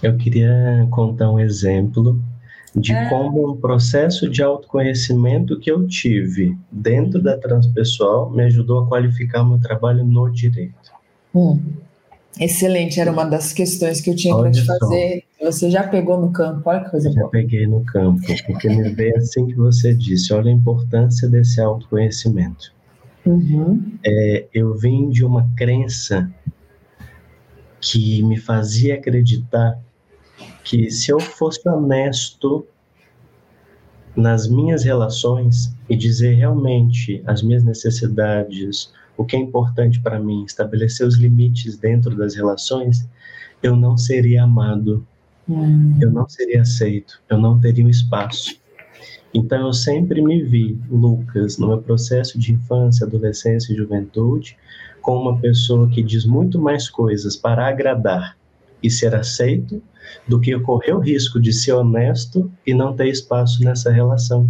Eu queria contar um exemplo de é. como um processo de autoconhecimento que eu tive dentro da transpessoal me ajudou a qualificar meu trabalho no direito. Hum. Excelente, era uma das questões que eu tinha para te fazer. Só. Você já pegou no campo, olha que coisa já boa. Já peguei no campo, porque me veio assim que você disse, olha a importância desse autoconhecimento. Uhum. É, eu vim de uma crença que me fazia acreditar que se eu fosse honesto nas minhas relações e dizer realmente as minhas necessidades, o que é importante para mim, estabelecer os limites dentro das relações, eu não seria amado, uhum. eu não seria aceito, eu não teria um espaço. Então eu sempre me vi, Lucas, no meu processo de infância, adolescência e juventude, como uma pessoa que diz muito mais coisas para agradar e ser aceito do que correr o risco de ser honesto e não ter espaço nessa relação.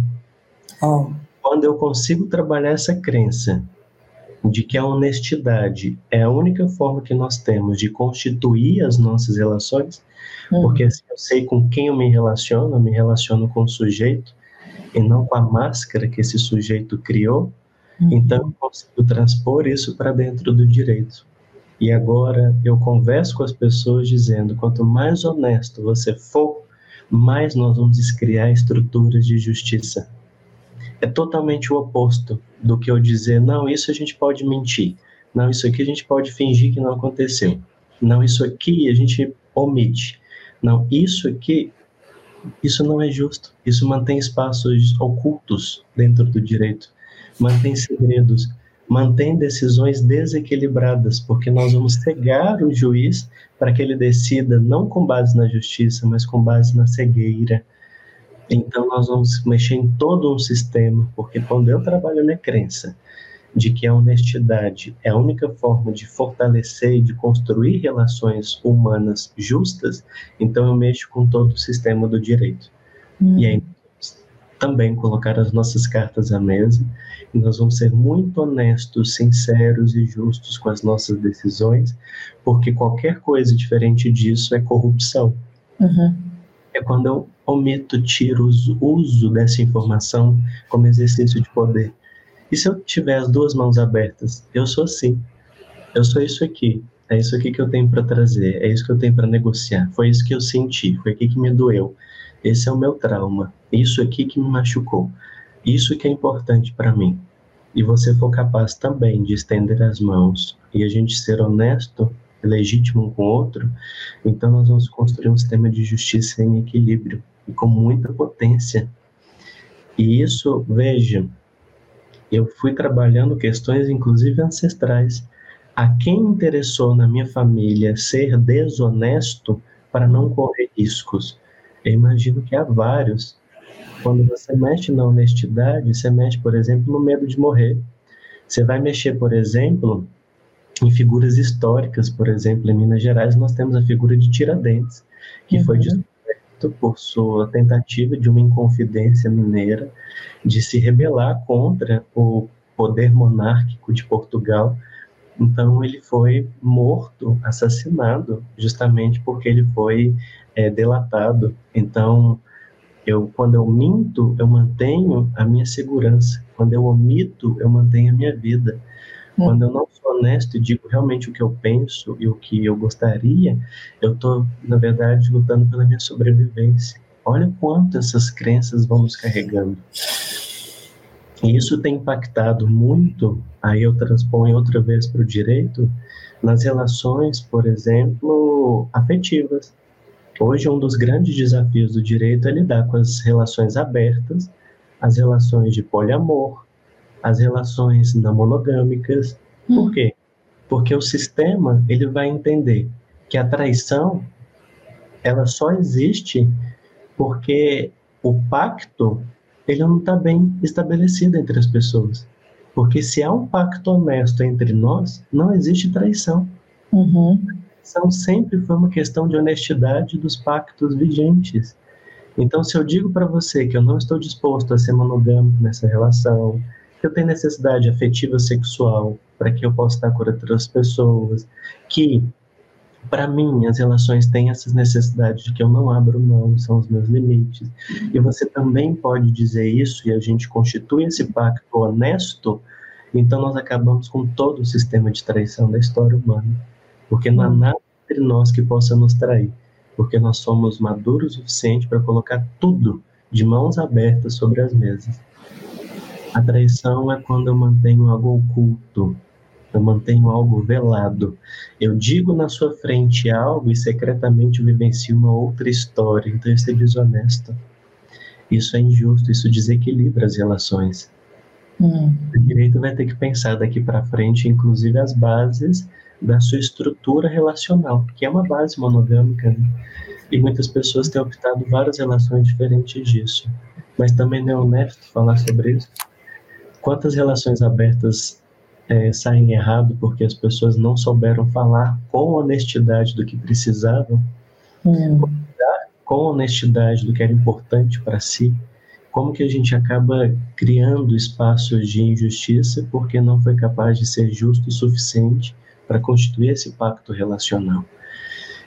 Oh. Quando eu consigo trabalhar essa crença de que a honestidade é a única forma que nós temos de constituir as nossas relações, uhum. porque assim eu sei com quem eu me relaciono, eu me relaciono com o sujeito, e não com a máscara que esse sujeito criou, uhum. então eu consigo transpor isso para dentro do direito. E agora eu converso com as pessoas dizendo: quanto mais honesto você for, mais nós vamos criar estruturas de justiça. É totalmente o oposto do que eu dizer: não, isso a gente pode mentir, não, isso aqui a gente pode fingir que não aconteceu, não, isso aqui a gente omite, não, isso aqui isso não é justo. Isso mantém espaços ocultos dentro do direito, mantém segredos, mantém decisões desequilibradas, porque nós vamos cegar o juiz para que ele decida não com base na justiça, mas com base na cegueira. Então nós vamos mexer em todo um sistema, porque quando eu trabalho a minha crença de que a honestidade é a única forma de fortalecer e de construir relações humanas justas, então eu mexo com todo o sistema do direito. Hum. E aí também colocar as nossas cartas à mesa e nós vamos ser muito honestos, sinceros e justos com as nossas decisões, porque qualquer coisa diferente disso é corrupção. Uhum. É quando eu omito, tiro uso dessa informação como exercício de poder. E se eu tiver as duas mãos abertas? Eu sou assim. Eu sou isso aqui. É isso aqui que eu tenho para trazer. É isso que eu tenho para negociar. Foi isso que eu senti. Foi aqui que me doeu. Esse é o meu trauma. Isso aqui que me machucou. Isso que é importante para mim. E você for capaz também de estender as mãos e a gente ser honesto, legítimo um com o outro, então nós vamos construir um sistema de justiça em equilíbrio e com muita potência. E isso, veja, eu fui trabalhando questões, inclusive ancestrais. A quem interessou na minha família ser desonesto para não correr riscos? Eu imagino que há vários. Quando você mexe na honestidade, você mexe, por exemplo, no medo de morrer. Você vai mexer, por exemplo, em figuras históricas. Por exemplo, em Minas Gerais, nós temos a figura de Tiradentes, que uhum. foi por sua tentativa de uma inconfidência mineira de se rebelar contra o poder monárquico de Portugal. Então, ele foi morto, assassinado, justamente porque ele foi é, delatado. Então, eu, quando eu minto, eu mantenho a minha segurança. Quando eu omito, eu mantenho a minha vida. Hum. Quando eu não sou honesto e digo realmente o que eu penso e o que eu gostaria, eu estou, na verdade, lutando pela minha sobrevivência. Olha quanto essas crenças vão nos carregando. E isso tem impactado muito, aí eu transponho outra vez para o direito, nas relações, por exemplo, afetivas. Hoje, um dos grandes desafios do direito é lidar com as relações abertas, as relações de poliamor, as relações não monogâmicas. Hum. Por quê? Porque o sistema ele vai entender que a traição ela só existe porque o pacto ele não está bem estabelecido entre as pessoas. Porque se há um pacto honesto entre nós, não existe traição. Uhum traição sempre foi uma questão de honestidade dos pactos vigentes. Então, se eu digo para você que eu não estou disposto a ser monogâmico nessa relação, que eu tenho necessidade afetiva sexual para que eu possa estar com outras pessoas, que para mim as relações têm essas necessidades de que eu não abro mão, são os meus limites. E você também pode dizer isso e a gente constitui esse pacto honesto, então nós acabamos com todo o sistema de traição da história humana. Porque não há hum. nada entre nós que possa nos trair, porque nós somos maduros o suficiente para colocar tudo de mãos abertas sobre as mesas. A traição é quando eu mantenho algo oculto, eu mantenho algo velado. Eu digo na sua frente algo e secretamente vivencio uma outra história, então isso é desonesto. Isso é injusto, isso desequilibra as relações. Hum. O direito vai ter que pensar daqui para frente, inclusive as bases da sua estrutura relacional, que é uma base monogâmica, né? e muitas pessoas têm optado várias relações diferentes disso. Mas também não é honesto falar sobre isso. Quantas relações abertas é, saem errado porque as pessoas não souberam falar com honestidade do que precisavam, hum. com honestidade do que era importante para si, como que a gente acaba criando espaços de injustiça porque não foi capaz de ser justo o suficiente para constituir esse pacto relacional.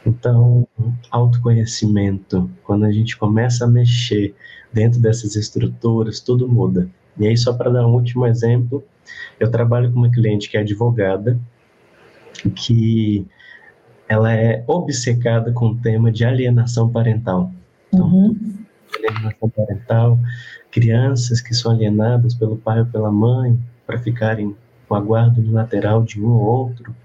Então, autoconhecimento, quando a gente começa a mexer dentro dessas estruturas, tudo muda. E aí, só para dar um último exemplo, eu trabalho com uma cliente que é advogada, que ela é obcecada com o tema de alienação parental. Então, uhum. alienação parental, crianças que são alienadas pelo pai ou pela mãe para ficarem com a guarda unilateral de um ou outro.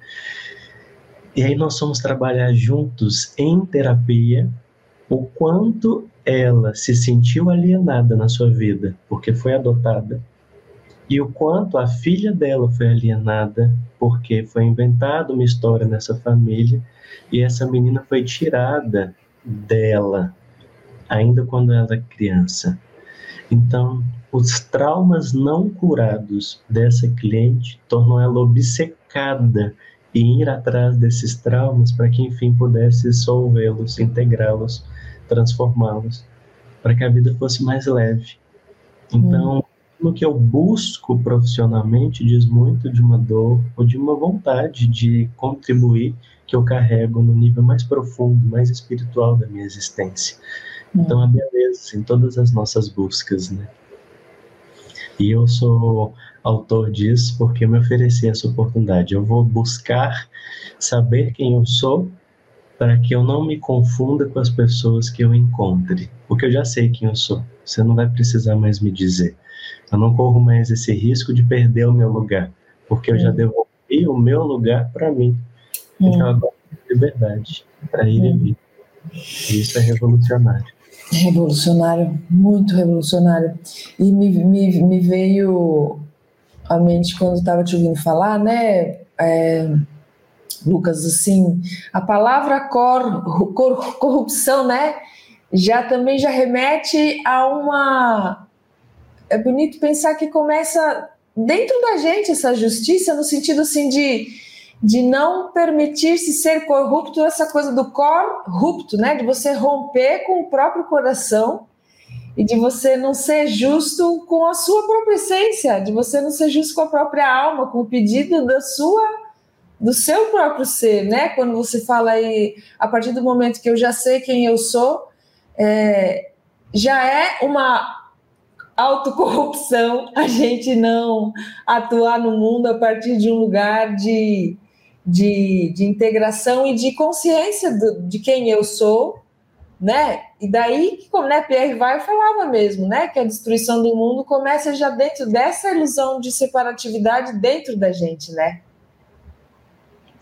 E aí nós vamos trabalhar juntos em terapia o quanto ela se sentiu alienada na sua vida porque foi adotada e o quanto a filha dela foi alienada porque foi inventada uma história nessa família e essa menina foi tirada dela ainda quando ela era criança. Então, os traumas não curados dessa cliente tornam ela obcecada em ir atrás desses traumas para que enfim pudesse solvê-los, integrá-los, transformá-los, para que a vida fosse mais leve. Então, hum. que eu busco profissionalmente diz muito de uma dor ou de uma vontade de contribuir que eu carrego no nível mais profundo, mais espiritual da minha existência. Então, a beleza em todas as nossas buscas, né? E eu sou autor disso porque me ofereci essa oportunidade. Eu vou buscar saber quem eu sou para que eu não me confunda com as pessoas que eu encontre, porque eu já sei quem eu sou. Você não vai precisar mais me dizer. Eu não corro mais esse risco de perder o meu lugar, porque eu já devolvi o meu lugar para mim. Então agora liberdade para ir e vir. Isso é revolucionário. Revolucionário, muito revolucionário. E me, me, me veio à mente quando estava te ouvindo falar, né, é, Lucas, assim, a palavra cor, cor, corrupção, né, já também já remete a uma. É bonito pensar que começa dentro da gente essa justiça, no sentido assim de de não permitir-se ser corrupto, essa coisa do corrupto, né? De você romper com o próprio coração e de você não ser justo com a sua própria essência, de você não ser justo com a própria alma, com o pedido da sua do seu próprio ser, né? Quando você fala aí, a partir do momento que eu já sei quem eu sou, é, já é uma autocorrupção a gente não atuar no mundo a partir de um lugar de de, de integração e de consciência do, de quem eu sou, né? E daí, como né, Pierre Vai falava mesmo, né? Que a destruição do mundo começa já dentro dessa ilusão de separatividade dentro da gente, né?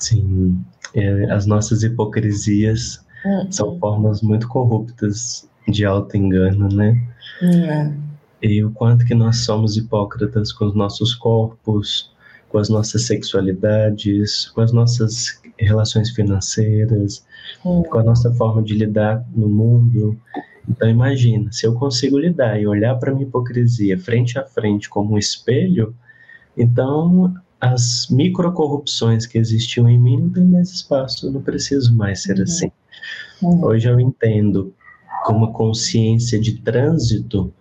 Sim, é, as nossas hipocrisias uhum. são formas muito corruptas de auto-engano, né? Uhum. E o quanto que nós somos hipócritas com os nossos corpos, com as nossas sexualidades, com as nossas relações financeiras, hum. com a nossa forma de lidar no mundo. Então imagina, se eu consigo lidar e olhar para minha hipocrisia frente a frente como um espelho, então as microcorrupções que existiam em mim não tem mais espaço, eu não preciso mais ser uhum. assim. Uhum. Hoje eu entendo com uma consciência de trânsito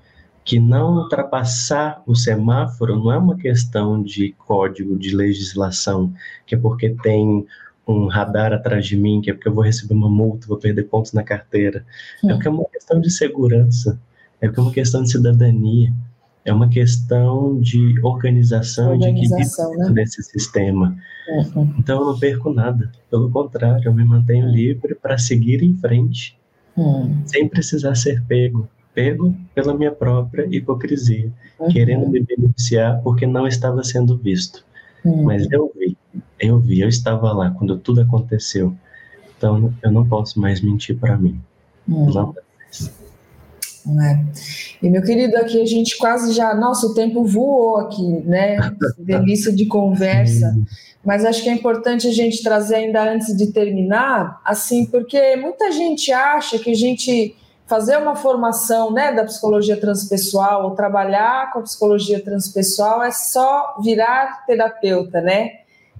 que não ultrapassar o semáforo não é uma questão de código, de legislação, que é porque tem um radar atrás de mim, que é porque eu vou receber uma multa, vou perder pontos na carteira. É porque é uma questão de segurança, é porque é uma questão de cidadania, é uma questão de organização, organização e de equilíbrio né? desse sistema. Uhum. Então eu não perco nada, pelo contrário, eu me mantenho livre para seguir em frente, uhum. sem precisar ser pego pego pela minha própria hipocrisia, uhum. querendo me beneficiar porque não estava sendo visto. Uhum. Mas eu vi, eu vi, eu estava lá quando tudo aconteceu. Então eu não posso mais mentir para mim. Uhum. Não é. E meu querido, aqui a gente quase já. Nossa, o tempo voou aqui, né? Delícia de conversa. Mas acho que é importante a gente trazer ainda antes de terminar, assim, porque muita gente acha que a gente fazer uma formação né, da psicologia transpessoal ou trabalhar com a psicologia transpessoal é só virar terapeuta, né?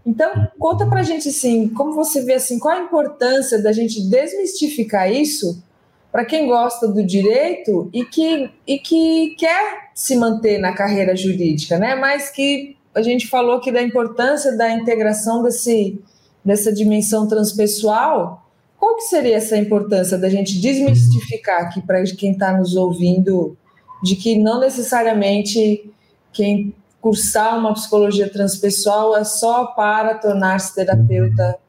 Então, conta pra gente assim, como você vê assim, qual a importância da gente desmistificar isso para quem gosta do direito e que, e que quer se manter na carreira jurídica, né? Mas que a gente falou aqui da importância da integração desse, dessa dimensão transpessoal qual que seria essa importância da gente desmistificar aqui para quem está nos ouvindo de que não necessariamente quem cursar uma psicologia transpessoal é só para tornar-se terapeuta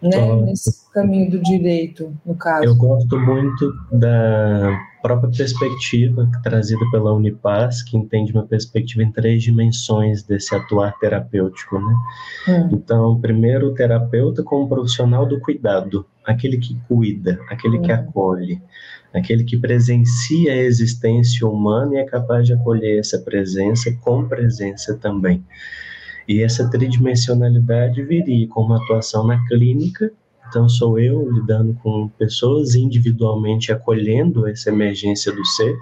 né, nesse caminho do direito, no caso. Eu gosto muito da própria perspectiva trazida pela Unipaz, que entende uma perspectiva em três dimensões desse atuar terapêutico, né? Hum. Então, primeiro, o terapeuta como profissional do cuidado, aquele que cuida, aquele hum. que acolhe, aquele que presencia a existência humana e é capaz de acolher essa presença com presença também. E essa tridimensionalidade viria com uma atuação na clínica. Então, sou eu lidando com pessoas individualmente, acolhendo essa emergência do ser,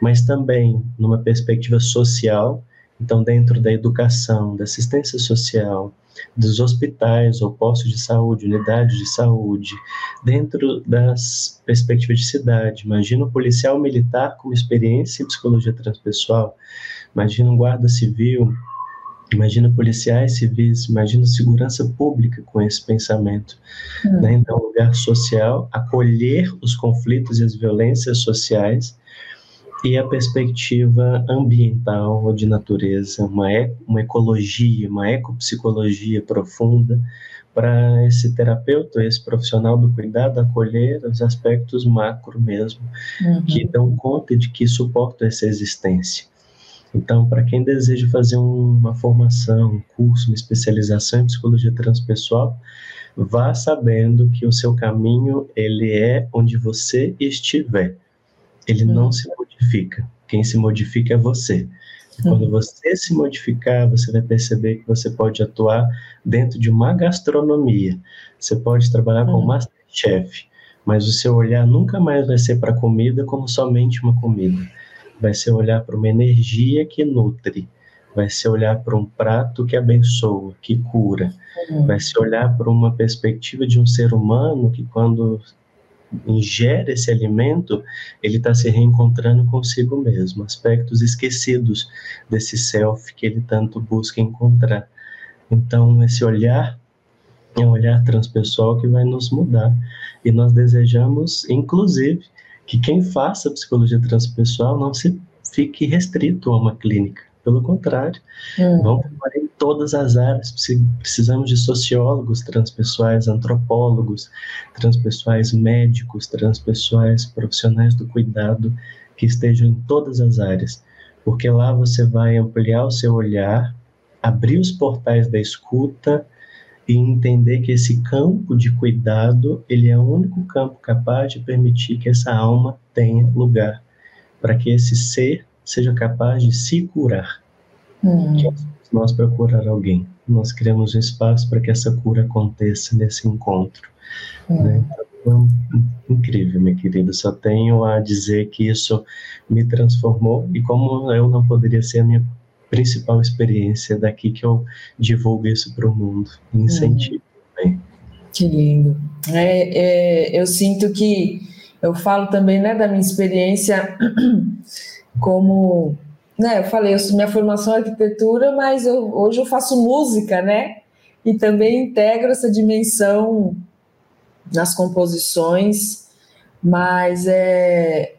mas também numa perspectiva social, então dentro da educação, da assistência social, dos hospitais ou postos de saúde, unidades de saúde, dentro das perspectivas de cidade. Imagina um policial militar com experiência em psicologia transpessoal, imagina um guarda civil, imagina policiais civis, imagina segurança pública com esse pensamento. Hum. Né? Então, lugar social, acolher os conflitos e as violências sociais e a perspectiva ambiental ou de natureza, uma, e, uma ecologia, uma ecopsicologia profunda para esse terapeuta, esse profissional do cuidado, acolher os aspectos macro mesmo, uhum. que dão conta de que suportam essa existência. Então, para quem deseja fazer uma formação, um curso, uma especialização em psicologia transpessoal, vá sabendo que o seu caminho ele é onde você estiver. Ele não uhum. se modifica. Quem se modifica é você. E quando uhum. você se modificar, você vai perceber que você pode atuar dentro de uma gastronomia. Você pode trabalhar uhum. como masterchef, mas o seu olhar nunca mais vai ser para comida como somente uma comida. Vai ser olhar para uma energia que nutre. Vai ser olhar para um prato que abençoa, que cura. Uhum. Vai ser olhar para uma perspectiva de um ser humano que, quando ingere esse alimento, ele está se reencontrando consigo mesmo, aspectos esquecidos desse self que ele tanto busca encontrar. Então, esse olhar é um olhar transpessoal que vai nos mudar. E nós desejamos, inclusive, que quem faça psicologia transpessoal não se fique restrito a uma clínica. Pelo contrário, hum. vamos trabalhar em todas as áreas. Precisamos de sociólogos transpessoais, antropólogos, transpessoais médicos, transpessoais profissionais do cuidado que estejam em todas as áreas, porque lá você vai ampliar o seu olhar, abrir os portais da escuta e entender que esse campo de cuidado, ele é o único campo capaz de permitir que essa alma tenha lugar, para que esse ser seja capaz de se curar. Hum. Nós procurar alguém. Nós criamos um espaço para que essa cura aconteça nesse encontro. Hum. Né? Então, incrível, minha querida. Só tenho a dizer que isso me transformou e como eu não poderia ser a minha principal experiência daqui que eu divulgo isso para o mundo, incentivo. Hum. Que lindo. É, é, eu sinto que eu falo também né, da minha experiência como, né, eu falei, eu, minha formação é arquitetura, mas eu, hoje eu faço música, né? E também integro essa dimensão nas composições, mas é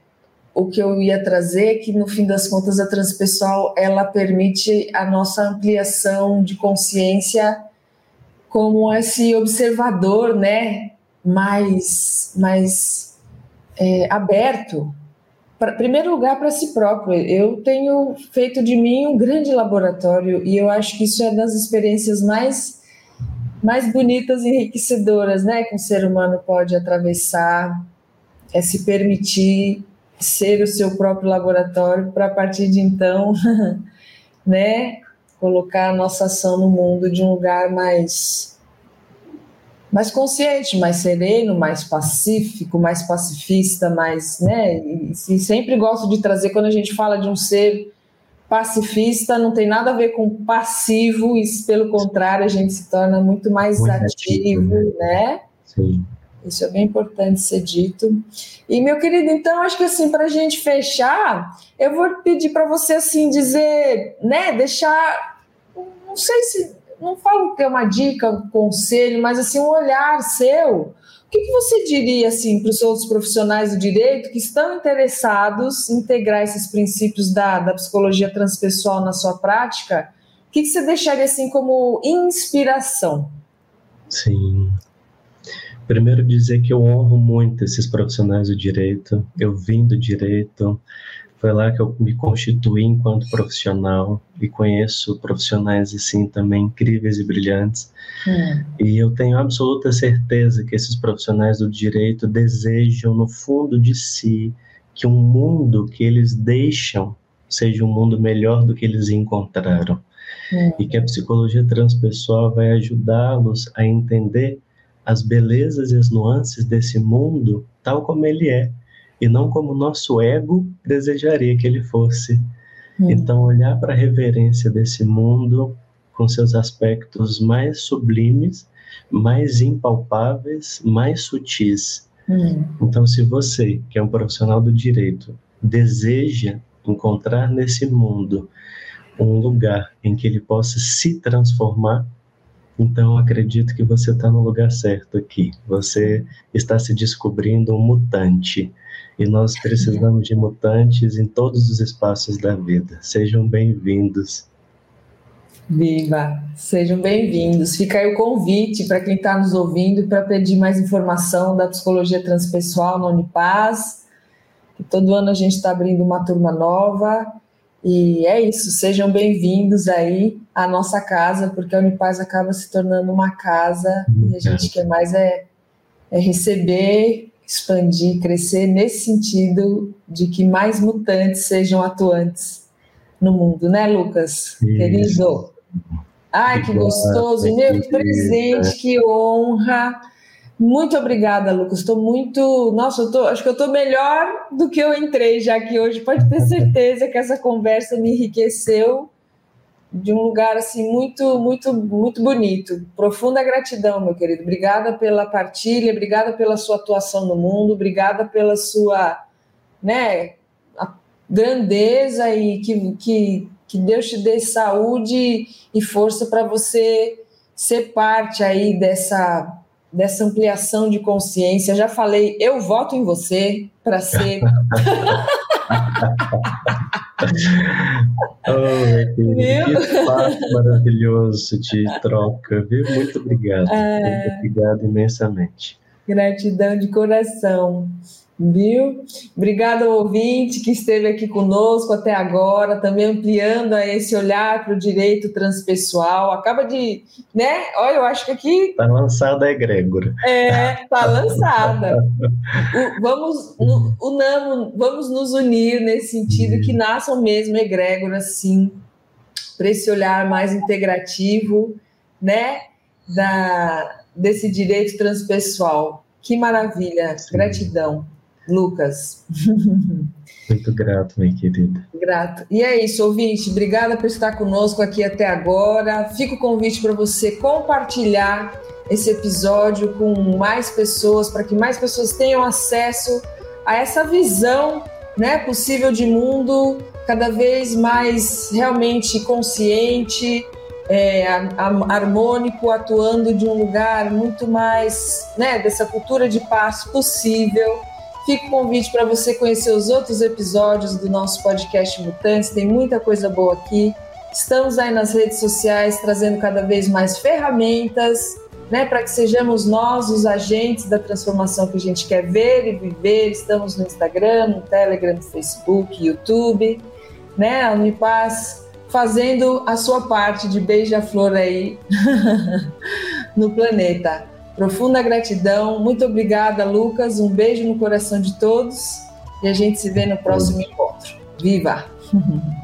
o que eu ia trazer é que no fim das contas a transpessoal ela permite a nossa ampliação de consciência como esse observador, né, mais mais é, aberto pra, primeiro lugar para si próprio. Eu tenho feito de mim um grande laboratório e eu acho que isso é das experiências mais mais bonitas e enriquecedoras, né, que um ser humano pode atravessar, é se permitir ser o seu próprio laboratório para a partir de então, né, colocar a nossa ação no mundo de um lugar mais mais consciente, mais sereno, mais pacífico, mais pacifista, mais, né? E, e, sempre gosto de trazer quando a gente fala de um ser pacifista, não tem nada a ver com passivo, e pelo contrário, a gente se torna muito mais muito ativo, ativo, né? né? Sim. Isso é bem importante ser dito. E meu querido, então acho que assim para a gente fechar, eu vou pedir para você assim dizer, né, deixar, não sei se não falo que é uma dica, um conselho, mas assim um olhar seu. O que, que você diria assim para os outros profissionais do direito que estão interessados em integrar esses princípios da, da psicologia transpessoal na sua prática? O que, que você deixaria assim como inspiração? Sim. Primeiro dizer que eu honro muito esses profissionais do direito. Eu vim do direito, foi lá que eu me constituí enquanto profissional e conheço profissionais assim também incríveis e brilhantes. Hum. E eu tenho absoluta certeza que esses profissionais do direito desejam no fundo de si que um mundo que eles deixam seja um mundo melhor do que eles encontraram. Hum. E que a psicologia transpessoal vai ajudá-los a entender as belezas e as nuances desse mundo tal como ele é e não como nosso ego desejaria que ele fosse. Hum. Então, olhar para a reverência desse mundo com seus aspectos mais sublimes, mais impalpáveis, mais sutis. Hum. Então, se você, que é um profissional do direito, deseja encontrar nesse mundo um lugar em que ele possa se transformar, então acredito que você está no lugar certo aqui. Você está se descobrindo um mutante. E nós precisamos de mutantes em todos os espaços da vida. Sejam bem-vindos. Viva! Sejam bem-vindos. Fica aí o convite para quem está nos ouvindo para pedir mais informação da psicologia transpessoal na Unipaz. Todo ano a gente está abrindo uma turma nova. E é isso, sejam bem-vindos aí à nossa casa, porque a Unipaz acaba se tornando uma casa e a gente quer mais é, é receber, expandir, crescer nesse sentido de que mais mutantes sejam atuantes no mundo, né, Lucas? Isso. Querido. Ai, que gostoso, meu presente, que honra. Muito obrigada, Lucas. Estou muito. Nossa, eu tô, acho que eu estou melhor do que eu entrei já aqui hoje. Pode ter certeza que essa conversa me enriqueceu de um lugar assim muito, muito, muito bonito. Profunda gratidão, meu querido. Obrigada pela partilha, obrigada pela sua atuação no mundo, obrigada pela sua, né, grandeza e que, que, que Deus te dê saúde e força para você ser parte aí dessa dessa ampliação de consciência. Já falei, eu voto em você para ser. oh, que espaço maravilhoso de troca, viu? Muito obrigado. É... Muito obrigado imensamente. Gratidão de coração. Viu? Obrigada ao ouvinte que esteve aqui conosco até agora, também ampliando esse olhar para o direito transpessoal. Acaba de, né? Olha, eu acho que aqui. Está lançada a egrégora. É, está lançada. o, vamos, unamos, vamos nos unir nesse sentido que nasçam mesmo egrégoras, sim, para esse olhar mais integrativo, né? Da, desse direito transpessoal. Que maravilha, sim. gratidão. Lucas. Muito grato, minha querida. Grato. E é isso, ouvinte. Obrigada por estar conosco aqui até agora. Fica o convite para você compartilhar esse episódio com mais pessoas, para que mais pessoas tenham acesso a essa visão né, possível de mundo cada vez mais realmente consciente, é, harmônico, atuando de um lugar muito mais né, dessa cultura de paz possível Fica o convite para você conhecer os outros episódios do nosso podcast Mutantes, tem muita coisa boa aqui. Estamos aí nas redes sociais trazendo cada vez mais ferramentas, né, para que sejamos nós os agentes da transformação que a gente quer ver e viver. Estamos no Instagram, no Telegram, no Facebook, YouTube, né, a Unipaz fazendo a sua parte de beija-flor aí no planeta. Profunda gratidão. Muito obrigada, Lucas. Um beijo no coração de todos e a gente se vê no próximo encontro. Viva!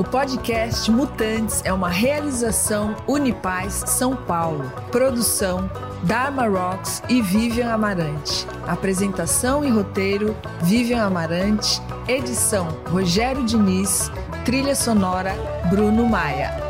O podcast Mutantes é uma realização Unipaz São Paulo. Produção Dharma Rocks e Vivian Amarante. Apresentação e roteiro Vivian Amarante. Edição Rogério Diniz. Trilha sonora Bruno Maia.